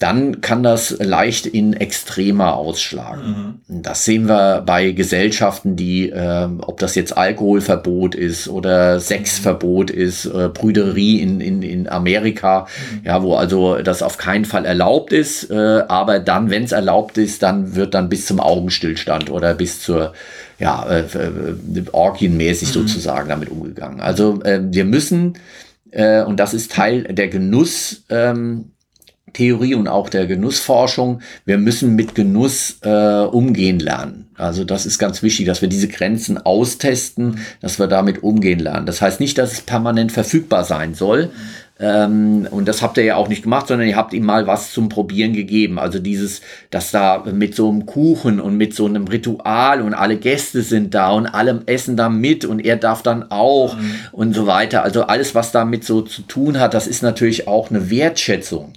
dann kann das leicht in extremer ausschlagen. Mhm. Das sehen wir bei Gesellschaften, die, äh, ob das jetzt Alkoholverbot ist oder Sexverbot ist, äh, Brüderie in, in, in Amerika, mhm. ja, wo also das auf keinen Fall erlaubt ist, äh, aber dann, wenn es erlaubt ist, dann wird dann bis zum Augenstillstand oder bis zur ja, äh, äh orgienmäßig mhm. sozusagen damit umgegangen. Also äh, wir müssen, äh, und das ist Teil der Genuss, ähm, Theorie und auch der Genussforschung. Wir müssen mit Genuss äh, umgehen lernen. Also das ist ganz wichtig, dass wir diese Grenzen austesten, dass wir damit umgehen lernen. Das heißt nicht, dass es permanent verfügbar sein soll. Ähm, und das habt ihr ja auch nicht gemacht, sondern ihr habt ihm mal was zum Probieren gegeben. Also dieses, dass da mit so einem Kuchen und mit so einem Ritual und alle Gäste sind da und alle essen da mit und er darf dann auch mhm. und so weiter. Also alles, was damit so zu tun hat, das ist natürlich auch eine Wertschätzung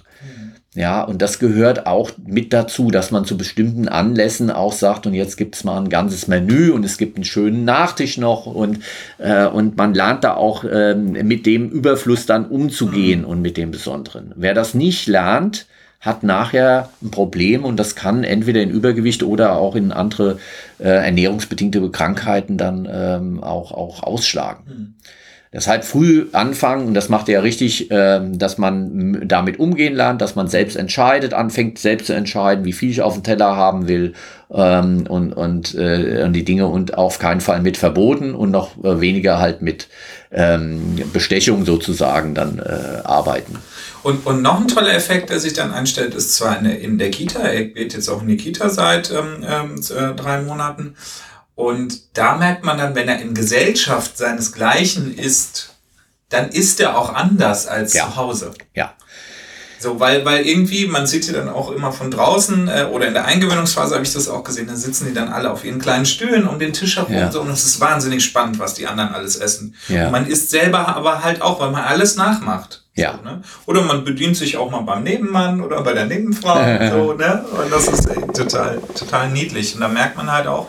ja, und das gehört auch mit dazu, dass man zu bestimmten Anlässen auch sagt, und jetzt gibt's mal ein ganzes Menü und es gibt einen schönen Nachtisch noch und, äh, und man lernt da auch äh, mit dem Überfluss dann umzugehen und mit dem Besonderen. Wer das nicht lernt, hat nachher ein Problem und das kann entweder in Übergewicht oder auch in andere äh, ernährungsbedingte Krankheiten dann ähm, auch, auch ausschlagen. Mhm. Deshalb früh anfangen, und das macht er ja richtig, äh, dass man damit umgehen lernt, dass man selbst entscheidet, anfängt selbst zu entscheiden, wie viel ich auf dem Teller haben will ähm, und, und, äh, und die Dinge und auf keinen Fall mit Verboten und noch äh, weniger halt mit ähm, Bestechung sozusagen dann äh, arbeiten. Und, und noch ein toller Effekt, der sich dann einstellt, ist zwar in der, Kita, er geht jetzt auch in die Kita seit ähm, ähm äh, drei Monaten, und da merkt man dann, wenn er in Gesellschaft seinesgleichen ist, dann ist er auch anders als ja. zu Hause. Ja. So, weil, weil irgendwie, man sieht sie dann auch immer von draußen äh, oder in der Eingewöhnungsphase habe ich das auch gesehen, da sitzen die dann alle auf ihren kleinen Stühlen um den Tisch herum ja. und so und es ist wahnsinnig spannend, was die anderen alles essen. Ja. Und man isst selber aber halt auch, weil man alles nachmacht. Ja. So, ne? Oder man bedient sich auch mal beim Nebenmann oder bei der Nebenfrau. so, ne? Und das ist total, total niedlich. Und da merkt man halt auch,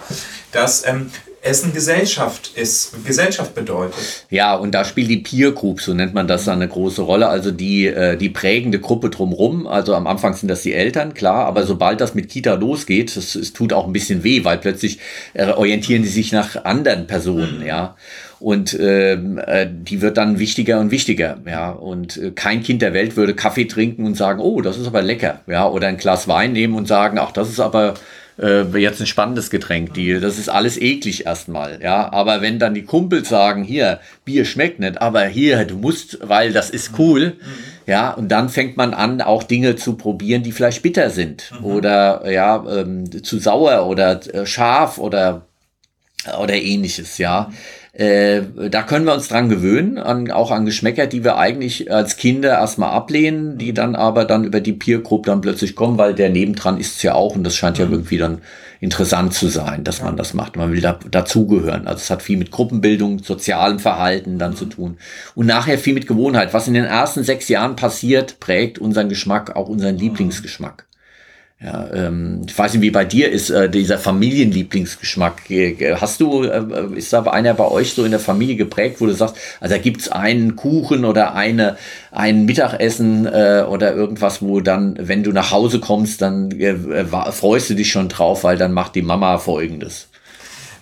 dass ähm, Essen Gesellschaft ist, Gesellschaft bedeutet. Ja, und da spielt die Peer Group, so nennt man das, eine große Rolle. Also die, äh, die prägende Gruppe drumherum. Also am Anfang sind das die Eltern, klar, aber sobald das mit Kita losgeht, es, es tut auch ein bisschen weh, weil plötzlich äh, orientieren die sich nach anderen Personen, mhm. ja. Und ähm, äh, die wird dann wichtiger und wichtiger, ja. Und äh, kein Kind der Welt würde Kaffee trinken und sagen, oh, das ist aber lecker, ja. Oder ein Glas Wein nehmen und sagen, ach, das ist aber äh, jetzt ein spannendes Getränk, die, das ist alles eklig erstmal, ja. Aber wenn dann die Kumpels sagen, hier, Bier schmeckt nicht, aber hier, du musst, weil das ist cool, Ja, und dann fängt man an, auch Dinge zu probieren, die vielleicht bitter sind mhm. oder ja, ähm, zu sauer oder äh, scharf oder oder ähnliches, ja. Äh, da können wir uns dran gewöhnen, an, auch an Geschmäcker, die wir eigentlich als Kinder erstmal ablehnen, die dann aber dann über die Peer Group dann plötzlich kommen, weil der nebendran ist es ja auch und das scheint ja mhm. irgendwie dann interessant zu sein, dass man das macht. Man will da, dazugehören. Also es hat viel mit Gruppenbildung, sozialem Verhalten dann zu tun. Und nachher viel mit Gewohnheit. Was in den ersten sechs Jahren passiert, prägt unseren Geschmack, auch unseren mhm. Lieblingsgeschmack. Ja, ähm, ich weiß nicht, wie bei dir ist äh, dieser Familienlieblingsgeschmack. Hast du, äh, ist da einer bei euch so in der Familie geprägt, wo du sagst, also da gibt's einen Kuchen oder eine, ein Mittagessen äh, oder irgendwas, wo dann, wenn du nach Hause kommst, dann äh, freust du dich schon drauf, weil dann macht die Mama folgendes.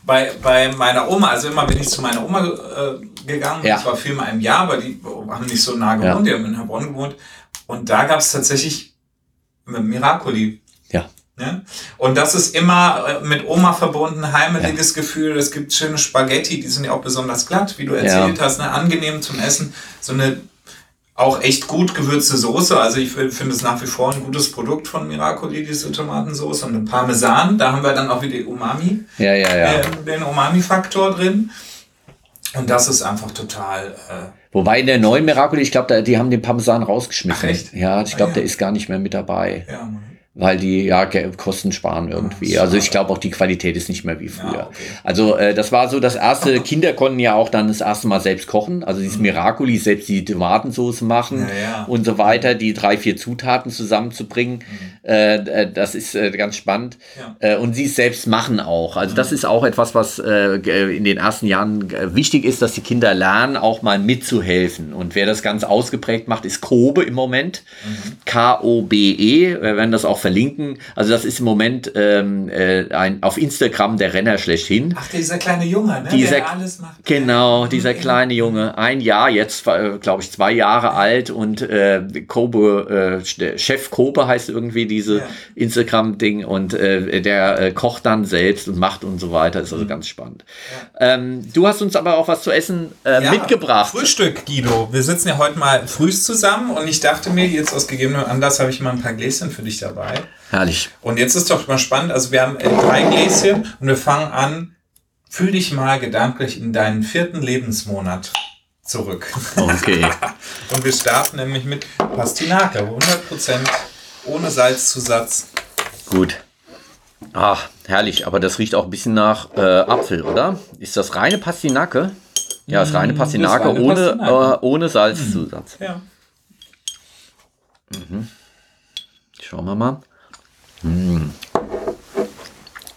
Bei, bei meiner Oma, also immer bin ich zu meiner Oma äh, gegangen, ja. das war viermal im Jahr, aber die haben nicht so nah gewohnt, ja. die haben in Heilbronn gewohnt. Und da gab's tatsächlich Miracoli. Ne? Und das ist immer äh, mit Oma verbunden, heimeliges ja. Gefühl. Es gibt schöne Spaghetti, die sind ja auch besonders glatt, wie du erzählt ja. hast, ne? angenehm zum Essen. So eine auch echt gut gewürzte Soße. Also ich finde es nach wie vor ein gutes Produkt von Miracoli, diese Tomatensauce. Und ein Parmesan, da haben wir dann auch wieder Umami, ja, ja, ja. Äh, den Umami-Faktor drin. Und das ist einfach total... Äh, Wobei in der neuen Miracoli, ich glaube, die haben den Parmesan rausgeschmissen. Ach, echt? Ja, ich glaube, ah, ja. der ist gar nicht mehr mit dabei. Ja, Mann weil die ja Kosten sparen irgendwie. Also ich glaube auch die Qualität ist nicht mehr wie früher. Ja, okay. Also äh, das war so das erste. Kinder konnten ja auch dann das erste Mal selbst kochen. Also dieses mhm. Miracoli selbst die Tomatensauce machen ja, ja. und so weiter, die drei vier Zutaten zusammenzubringen. Mhm. Äh, äh das ist äh, ganz spannend. Äh, und sie es selbst machen auch. Also mhm. das ist auch etwas, was äh, in den ersten Jahren wichtig ist, dass die Kinder lernen, auch mal mitzuhelfen. Und wer das ganz ausgeprägt macht, ist Kobe im Moment. Mhm. K-O-B-E. Wir werden das auch verlinken. Also das ist im Moment ähm, äh, ein, auf Instagram der Renner schlechthin. Ach, dieser kleine Junge, ne? Dieser, der alles macht. Genau, dieser kleine Junge. Ein Jahr, jetzt äh, glaube ich zwei Jahre alt und äh, Kobe, äh, Chef Kobe heißt irgendwie diese ja. Instagram-Ding und äh, der äh, kocht dann selbst und macht und so weiter. Ist also mhm. ganz spannend. Ja. Ähm, du hast uns aber auch was zu essen äh, ja, mitgebracht. Frühstück, Guido. Wir sitzen ja heute mal früh zusammen und ich dachte mir, jetzt aus gegebenem Anlass habe ich mal ein paar Gläschen für dich dabei. Herrlich. Und jetzt ist doch mal spannend. Also wir haben drei Gläschen und wir fangen an. Fühl dich mal gedanklich in deinen vierten Lebensmonat zurück. Okay. und wir starten nämlich mit Pastinake. 100% ohne Salzzusatz. Gut. Ach, herrlich. Aber das riecht auch ein bisschen nach äh, Apfel, oder? Ist das reine Pastinake? Ja, das reine mm, Pastinake, reine ohne, Pastinake. Äh, ohne Salzzusatz. Ja. Mhm. Schauen wir mal. Hm.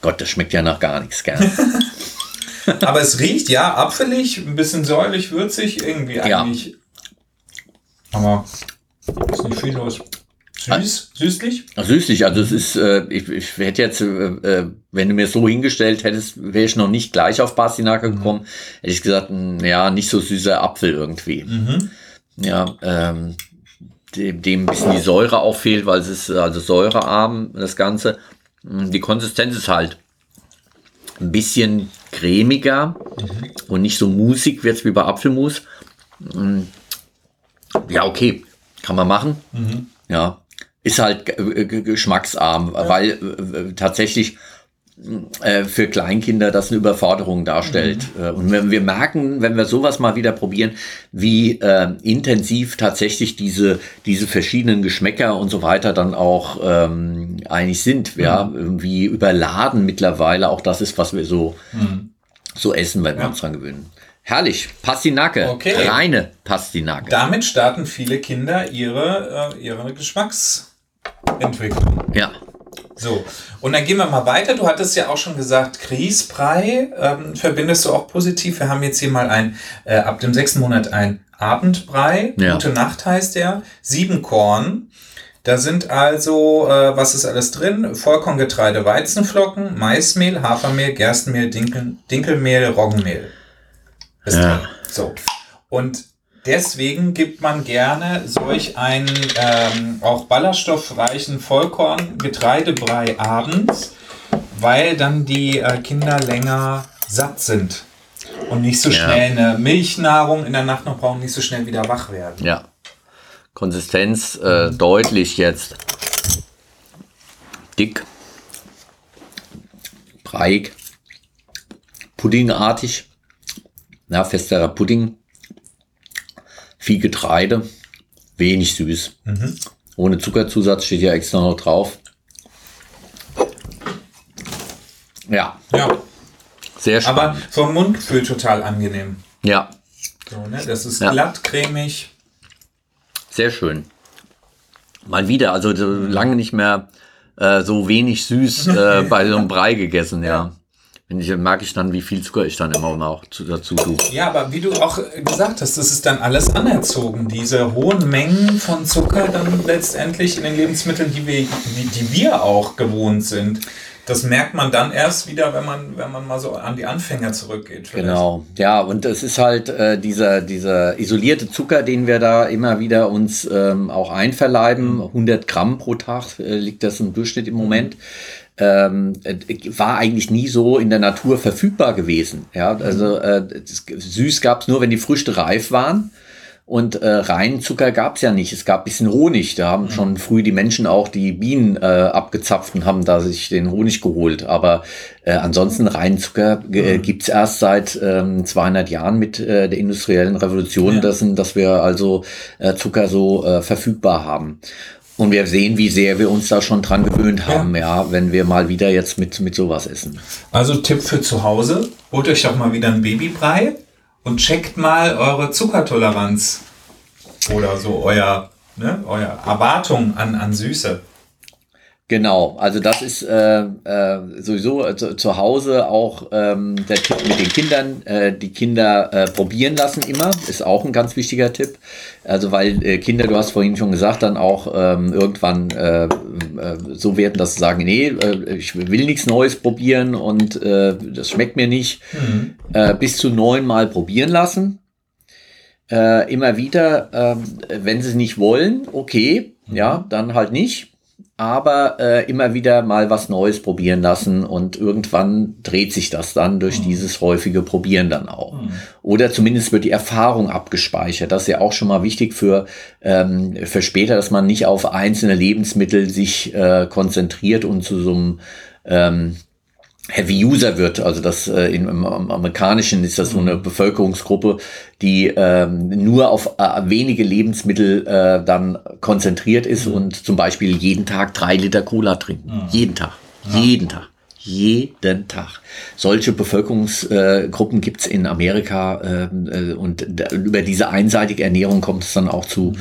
Gott, das schmeckt ja nach gar nichts, gern. Aber es riecht ja apfelig, ein bisschen säuerlich, würzig, irgendwie eigentlich. Ja. Aber ist nicht viel los. Süß, süßlich? Süßlich, also es ist, äh, ich, ich hätte jetzt, äh, äh wenn du mir so hingestellt hättest, wäre ich noch nicht gleich auf Pastinake mhm. gekommen. Hätte ich gesagt, ja, nicht so süßer Apfel irgendwie. Mhm. Ja, ähm, dem, ein bisschen die Säure auch fehlt, weil es ist also säurearm, das Ganze. Die Konsistenz ist halt ein bisschen cremiger mhm. und nicht so musig wird es wie bei Apfelmus. Ja, okay, kann man machen. Mhm. Ja, ist halt geschmacksarm, ja. weil äh, tatsächlich äh, für Kleinkinder das eine Überforderung darstellt. Mhm. Äh, und wenn wir merken, wenn wir sowas mal wieder probieren, wie äh, intensiv tatsächlich diese, diese verschiedenen Geschmäcker und so weiter dann auch ähm, eigentlich sind, mhm. ja, irgendwie überladen mittlerweile, auch das ist, was wir so, mhm. so essen, wenn ja. wir uns dran gewöhnen. Herrlich, Pastinake, okay. reine Pastinake. Damit starten viele Kinder ihre, äh, ihre Geschmacksentwicklung. Ja. So, und dann gehen wir mal weiter. Du hattest ja auch schon gesagt, Grießbrei ähm, verbindest du auch positiv. Wir haben jetzt hier mal ein, äh, ab dem sechsten Monat ein Abendbrei. Ja. Gute Nacht heißt der. Sieben Korn. Da sind also, äh, was ist alles drin? Vollkorngetreide, Weizenflocken, Maismehl, Hafermehl, Gerstenmehl, Dinkel, Dinkelmehl, Roggenmehl. Ist ja. drin. So. Und Deswegen gibt man gerne solch einen ähm, auch ballaststoffreichen Vollkorn-Getreidebrei abends, weil dann die äh, Kinder länger satt sind und nicht so schnell ja. eine Milchnahrung in der Nacht noch brauchen, nicht so schnell wieder wach werden. Ja. Konsistenz äh, deutlich jetzt dick, breiig, puddingartig, ja, festerer Pudding, viel Getreide, wenig süß. Mhm. Ohne Zuckerzusatz steht ja extra noch drauf. Ja. Ja. Sehr spannend. Aber vom Mundgefühl total angenehm. Ja. So, ne? Das ist ja. glatt, cremig. Sehr schön. Mal wieder, also so lange nicht mehr äh, so wenig süß äh, bei so einem Brei gegessen, ja. Wenn ich, merke ich dann, wie viel Zucker ich dann immer auch dazu tue. Ja, aber wie du auch gesagt hast, das ist dann alles anerzogen. Diese hohen Mengen von Zucker dann letztendlich in den Lebensmitteln, die wir, die wir auch gewohnt sind das merkt man dann erst wieder, wenn man, wenn man mal so an die Anfänger zurückgeht. Vielleicht. Genau, ja, und es ist halt äh, dieser, dieser isolierte Zucker, den wir da immer wieder uns ähm, auch einverleiben. 100 Gramm pro Tag äh, liegt das im Durchschnitt im Moment. Ähm, äh, war eigentlich nie so in der Natur verfügbar gewesen. Ja, also äh, süß gab es nur, wenn die Früchte reif waren. Und äh, reinen Zucker gab es ja nicht. Es gab bisschen Honig. Da haben mhm. schon früh die Menschen auch die Bienen äh, abgezapft und haben da sich den Honig geholt. Aber äh, ansonsten reinen Zucker äh, mhm. gibt's erst seit ähm, 200 Jahren mit äh, der industriellen Revolution, ja. dass, dass wir also äh, Zucker so äh, verfügbar haben. Und wir sehen, wie sehr wir uns da schon dran gewöhnt haben, ja, ja wenn wir mal wieder jetzt mit, mit sowas essen. Also Tipp für zu Hause, holt euch doch mal wieder ein Babybrei und checkt mal eure Zuckertoleranz oder so euer, ne, euer Erwartung an, an Süße. Genau, also das ist äh, äh, sowieso äh, zu, zu Hause auch ähm, der Tipp mit den Kindern. Äh, die Kinder äh, probieren lassen immer, ist auch ein ganz wichtiger Tipp. Also weil äh, Kinder, du hast vorhin schon gesagt, dann auch ähm, irgendwann äh, äh, so werden, dass sie sagen, nee, äh, ich will nichts Neues probieren und äh, das schmeckt mir nicht. Mhm. Äh, bis zu neunmal probieren lassen. Äh, immer wieder, äh, wenn sie es nicht wollen, okay, mhm. ja, dann halt nicht aber äh, immer wieder mal was Neues probieren lassen und irgendwann dreht sich das dann durch mhm. dieses häufige Probieren dann auch. Mhm. Oder zumindest wird die Erfahrung abgespeichert. Das ist ja auch schon mal wichtig für, ähm, für später, dass man nicht auf einzelne Lebensmittel sich äh, konzentriert und zu so einem ähm, Heavy User wird. Also das äh, in, im, im Amerikanischen ist das so eine mhm. Bevölkerungsgruppe, die ähm, nur auf äh, wenige Lebensmittel äh, dann konzentriert ist mhm. und zum Beispiel jeden Tag drei Liter Cola trinken. Mhm. Jeden Tag. Ja. Jeden Tag jeden Tag. Solche Bevölkerungsgruppen gibt es in Amerika ähm, äh, und über diese einseitige Ernährung kommt es dann auch zu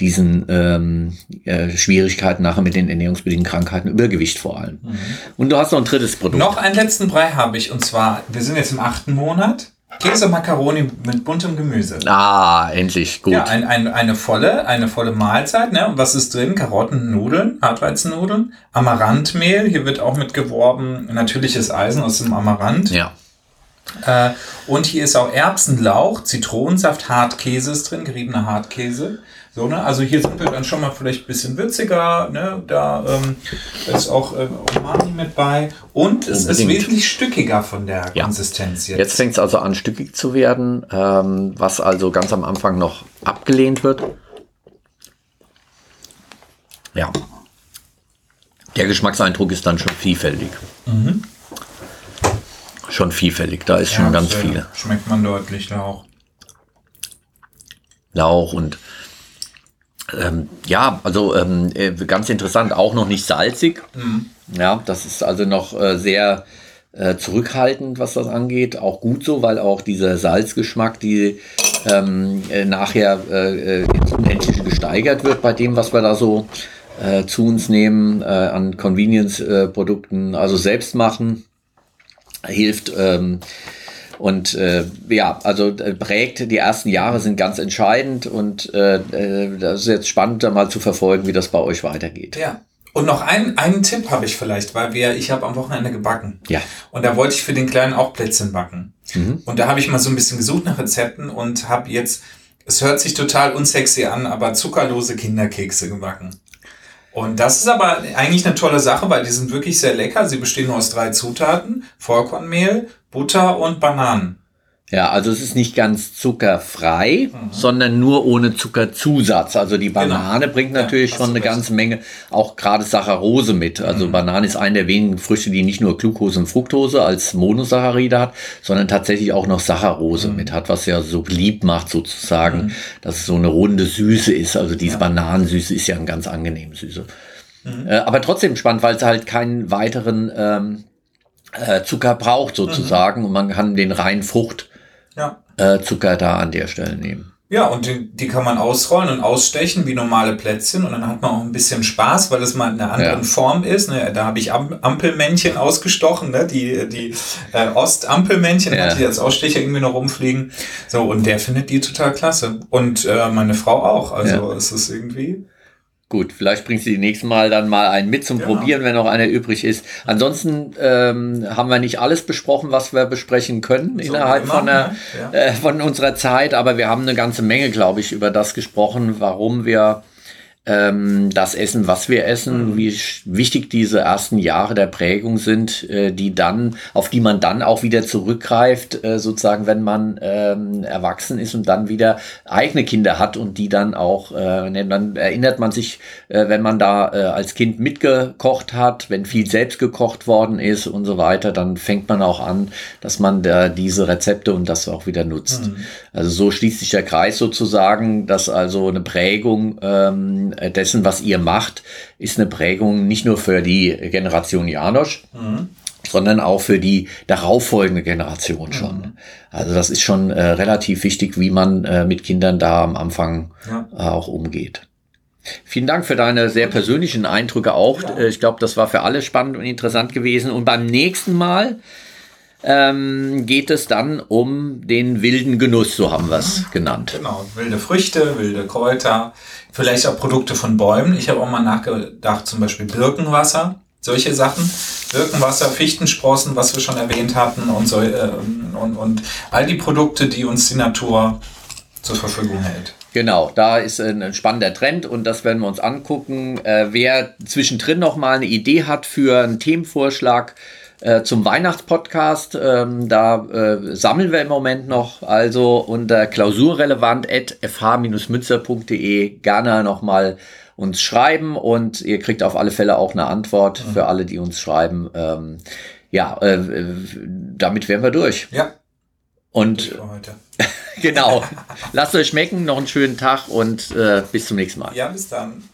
diesen ähm, äh, Schwierigkeiten nachher mit den ernährungsbedingten Krankheiten, Übergewicht vor allem. Mhm. Und du hast noch ein drittes Produkt. Noch einen letzten Brei habe ich und zwar, wir sind jetzt im achten Monat. Käse Macaroni mit buntem Gemüse. Ah, endlich, gut. Ja, ein, ein, eine volle, eine volle Mahlzeit. Ne? Und was ist drin? Karotten, Nudeln, Hartweizennudeln, Amaranthmehl. Hier wird auch mit geworben, natürliches Eisen aus dem Amaranth. Ja. Äh, und hier ist auch Erbsenlauch, Zitronensaft, Hartkäse ist drin, geriebener Hartkäse. So, ne? Also hier sind wir dann schon mal vielleicht ein bisschen würziger, ne? Da ähm, ist auch äh, Umami mit bei. Und es Unbedingt. ist wesentlich stückiger von der ja. Konsistenz jetzt. Jetzt fängt es also an, stückig zu werden, ähm, was also ganz am Anfang noch abgelehnt wird. Ja. Der Geschmackseindruck ist dann schon vielfältig. Mhm. Schon vielfältig, da ist ja, schon ganz viel. Schmeckt man deutlich Lauch. Lauch und ähm, ja, also ähm, äh, ganz interessant, auch noch nicht salzig. Mhm. Ja, das ist also noch äh, sehr äh, zurückhaltend, was das angeht. Auch gut so, weil auch dieser Salzgeschmack, die ähm, äh, nachher äh, äh, ins Unendliche gesteigert wird bei dem, was wir da so zu uns nehmen an Convenience-Produkten, also selbst machen, hilft. Ähm, und äh, ja, also äh, prägt, die ersten Jahre sind ganz entscheidend und äh, äh, das ist jetzt spannend, da mal zu verfolgen, wie das bei euch weitergeht. Ja. Und noch einen, einen Tipp habe ich vielleicht, weil wir, ich habe am Wochenende gebacken. Ja. Und da wollte ich für den Kleinen auch Plätzchen backen. Mhm. Und da habe ich mal so ein bisschen gesucht nach Rezepten und habe jetzt, es hört sich total unsexy an, aber zuckerlose Kinderkekse gebacken. Und das ist aber eigentlich eine tolle Sache, weil die sind wirklich sehr lecker. Sie bestehen nur aus drei Zutaten. Vollkornmehl, Butter und Bananen. Ja, also es ist nicht ganz zuckerfrei, mhm. sondern nur ohne Zuckerzusatz. Also die genau. Banane genau. bringt natürlich ja, schon eine ganze Menge, auch gerade Saccharose mit. Also mhm. Banane ist eine der wenigen Früchte, die nicht nur Glucose und Fructose als Monosaccharide hat, sondern tatsächlich auch noch Saccharose mhm. mit hat, was ja so beliebt macht sozusagen, mhm. dass es so eine runde Süße ist. Also diese ja. Bananensüße ist ja ein ganz angenehm Süße. Mhm. Äh, aber trotzdem spannend, weil es halt keinen weiteren ähm, äh, Zucker braucht sozusagen mhm. und man kann den reinen Frucht ja. äh, Zucker da an der Stelle nehmen. Ja, und die, die kann man ausrollen und ausstechen wie normale Plätzchen und dann hat man auch ein bisschen Spaß, weil es mal in einer anderen ja. Form ist. Ne? Da habe ich Ampelmännchen ausgestochen, ne? die, die äh, Ostampelmännchen, ja. die als Ausstecher irgendwie noch rumfliegen. So, und der findet die total klasse. Und äh, meine Frau auch. Also ja. es ist irgendwie. Gut, vielleicht bringst du die nächsten Mal dann mal einen mit zum genau. Probieren, wenn noch einer übrig ist. Ansonsten ähm, haben wir nicht alles besprochen, was wir besprechen können so innerhalb von, der, ne? ja. äh, von unserer Zeit, aber wir haben eine ganze Menge, glaube ich, über das gesprochen, warum wir ähm, das Essen, was wir essen, mhm. wie wichtig diese ersten Jahre der Prägung sind, äh, die dann, auf die man dann auch wieder zurückgreift, äh, sozusagen, wenn man ähm, erwachsen ist und dann wieder eigene Kinder hat und die dann auch, äh, dann erinnert man sich, äh, wenn man da äh, als Kind mitgekocht hat, wenn viel selbst gekocht worden ist und so weiter, dann fängt man auch an, dass man da diese Rezepte und das auch wieder nutzt. Mhm. Also so schließt sich der Kreis sozusagen, dass also eine Prägung ähm, äh, dessen, was ihr macht, ist eine Prägung nicht nur für die Generation Janosch, mhm. sondern auch für die darauffolgende Generation schon. Mhm. Also das ist schon äh, relativ wichtig, wie man äh, mit Kindern da am Anfang ja. äh, auch umgeht. Vielen Dank für deine sehr persönlichen Eindrücke auch. Ja. Äh, ich glaube, das war für alle spannend und interessant gewesen. Und beim nächsten Mal ähm, geht es dann um den wilden Genuss, so haben wir es genannt. Genau, wilde Früchte, wilde Kräuter, vielleicht auch Produkte von Bäumen. Ich habe auch mal nachgedacht, zum Beispiel Birkenwasser, solche Sachen. Birkenwasser, Fichtensprossen, was wir schon erwähnt hatten und, so, äh, und, und all die Produkte, die uns die Natur zur Verfügung hält. Genau, da ist ein spannender Trend und das werden wir uns angucken. Äh, wer zwischendrin noch mal eine Idee hat für einen Themenvorschlag, äh, zum Weihnachtspodcast. Ähm, da äh, sammeln wir im Moment noch. Also unter klausurrelevant.fh-münzer.de gerne nochmal uns schreiben und ihr kriegt auf alle Fälle auch eine Antwort mhm. für alle, die uns schreiben. Ähm, ja, äh, damit wären wir durch. Ja. Und genau. Lasst euch schmecken, noch einen schönen Tag und äh, bis zum nächsten Mal. Ja, bis dann.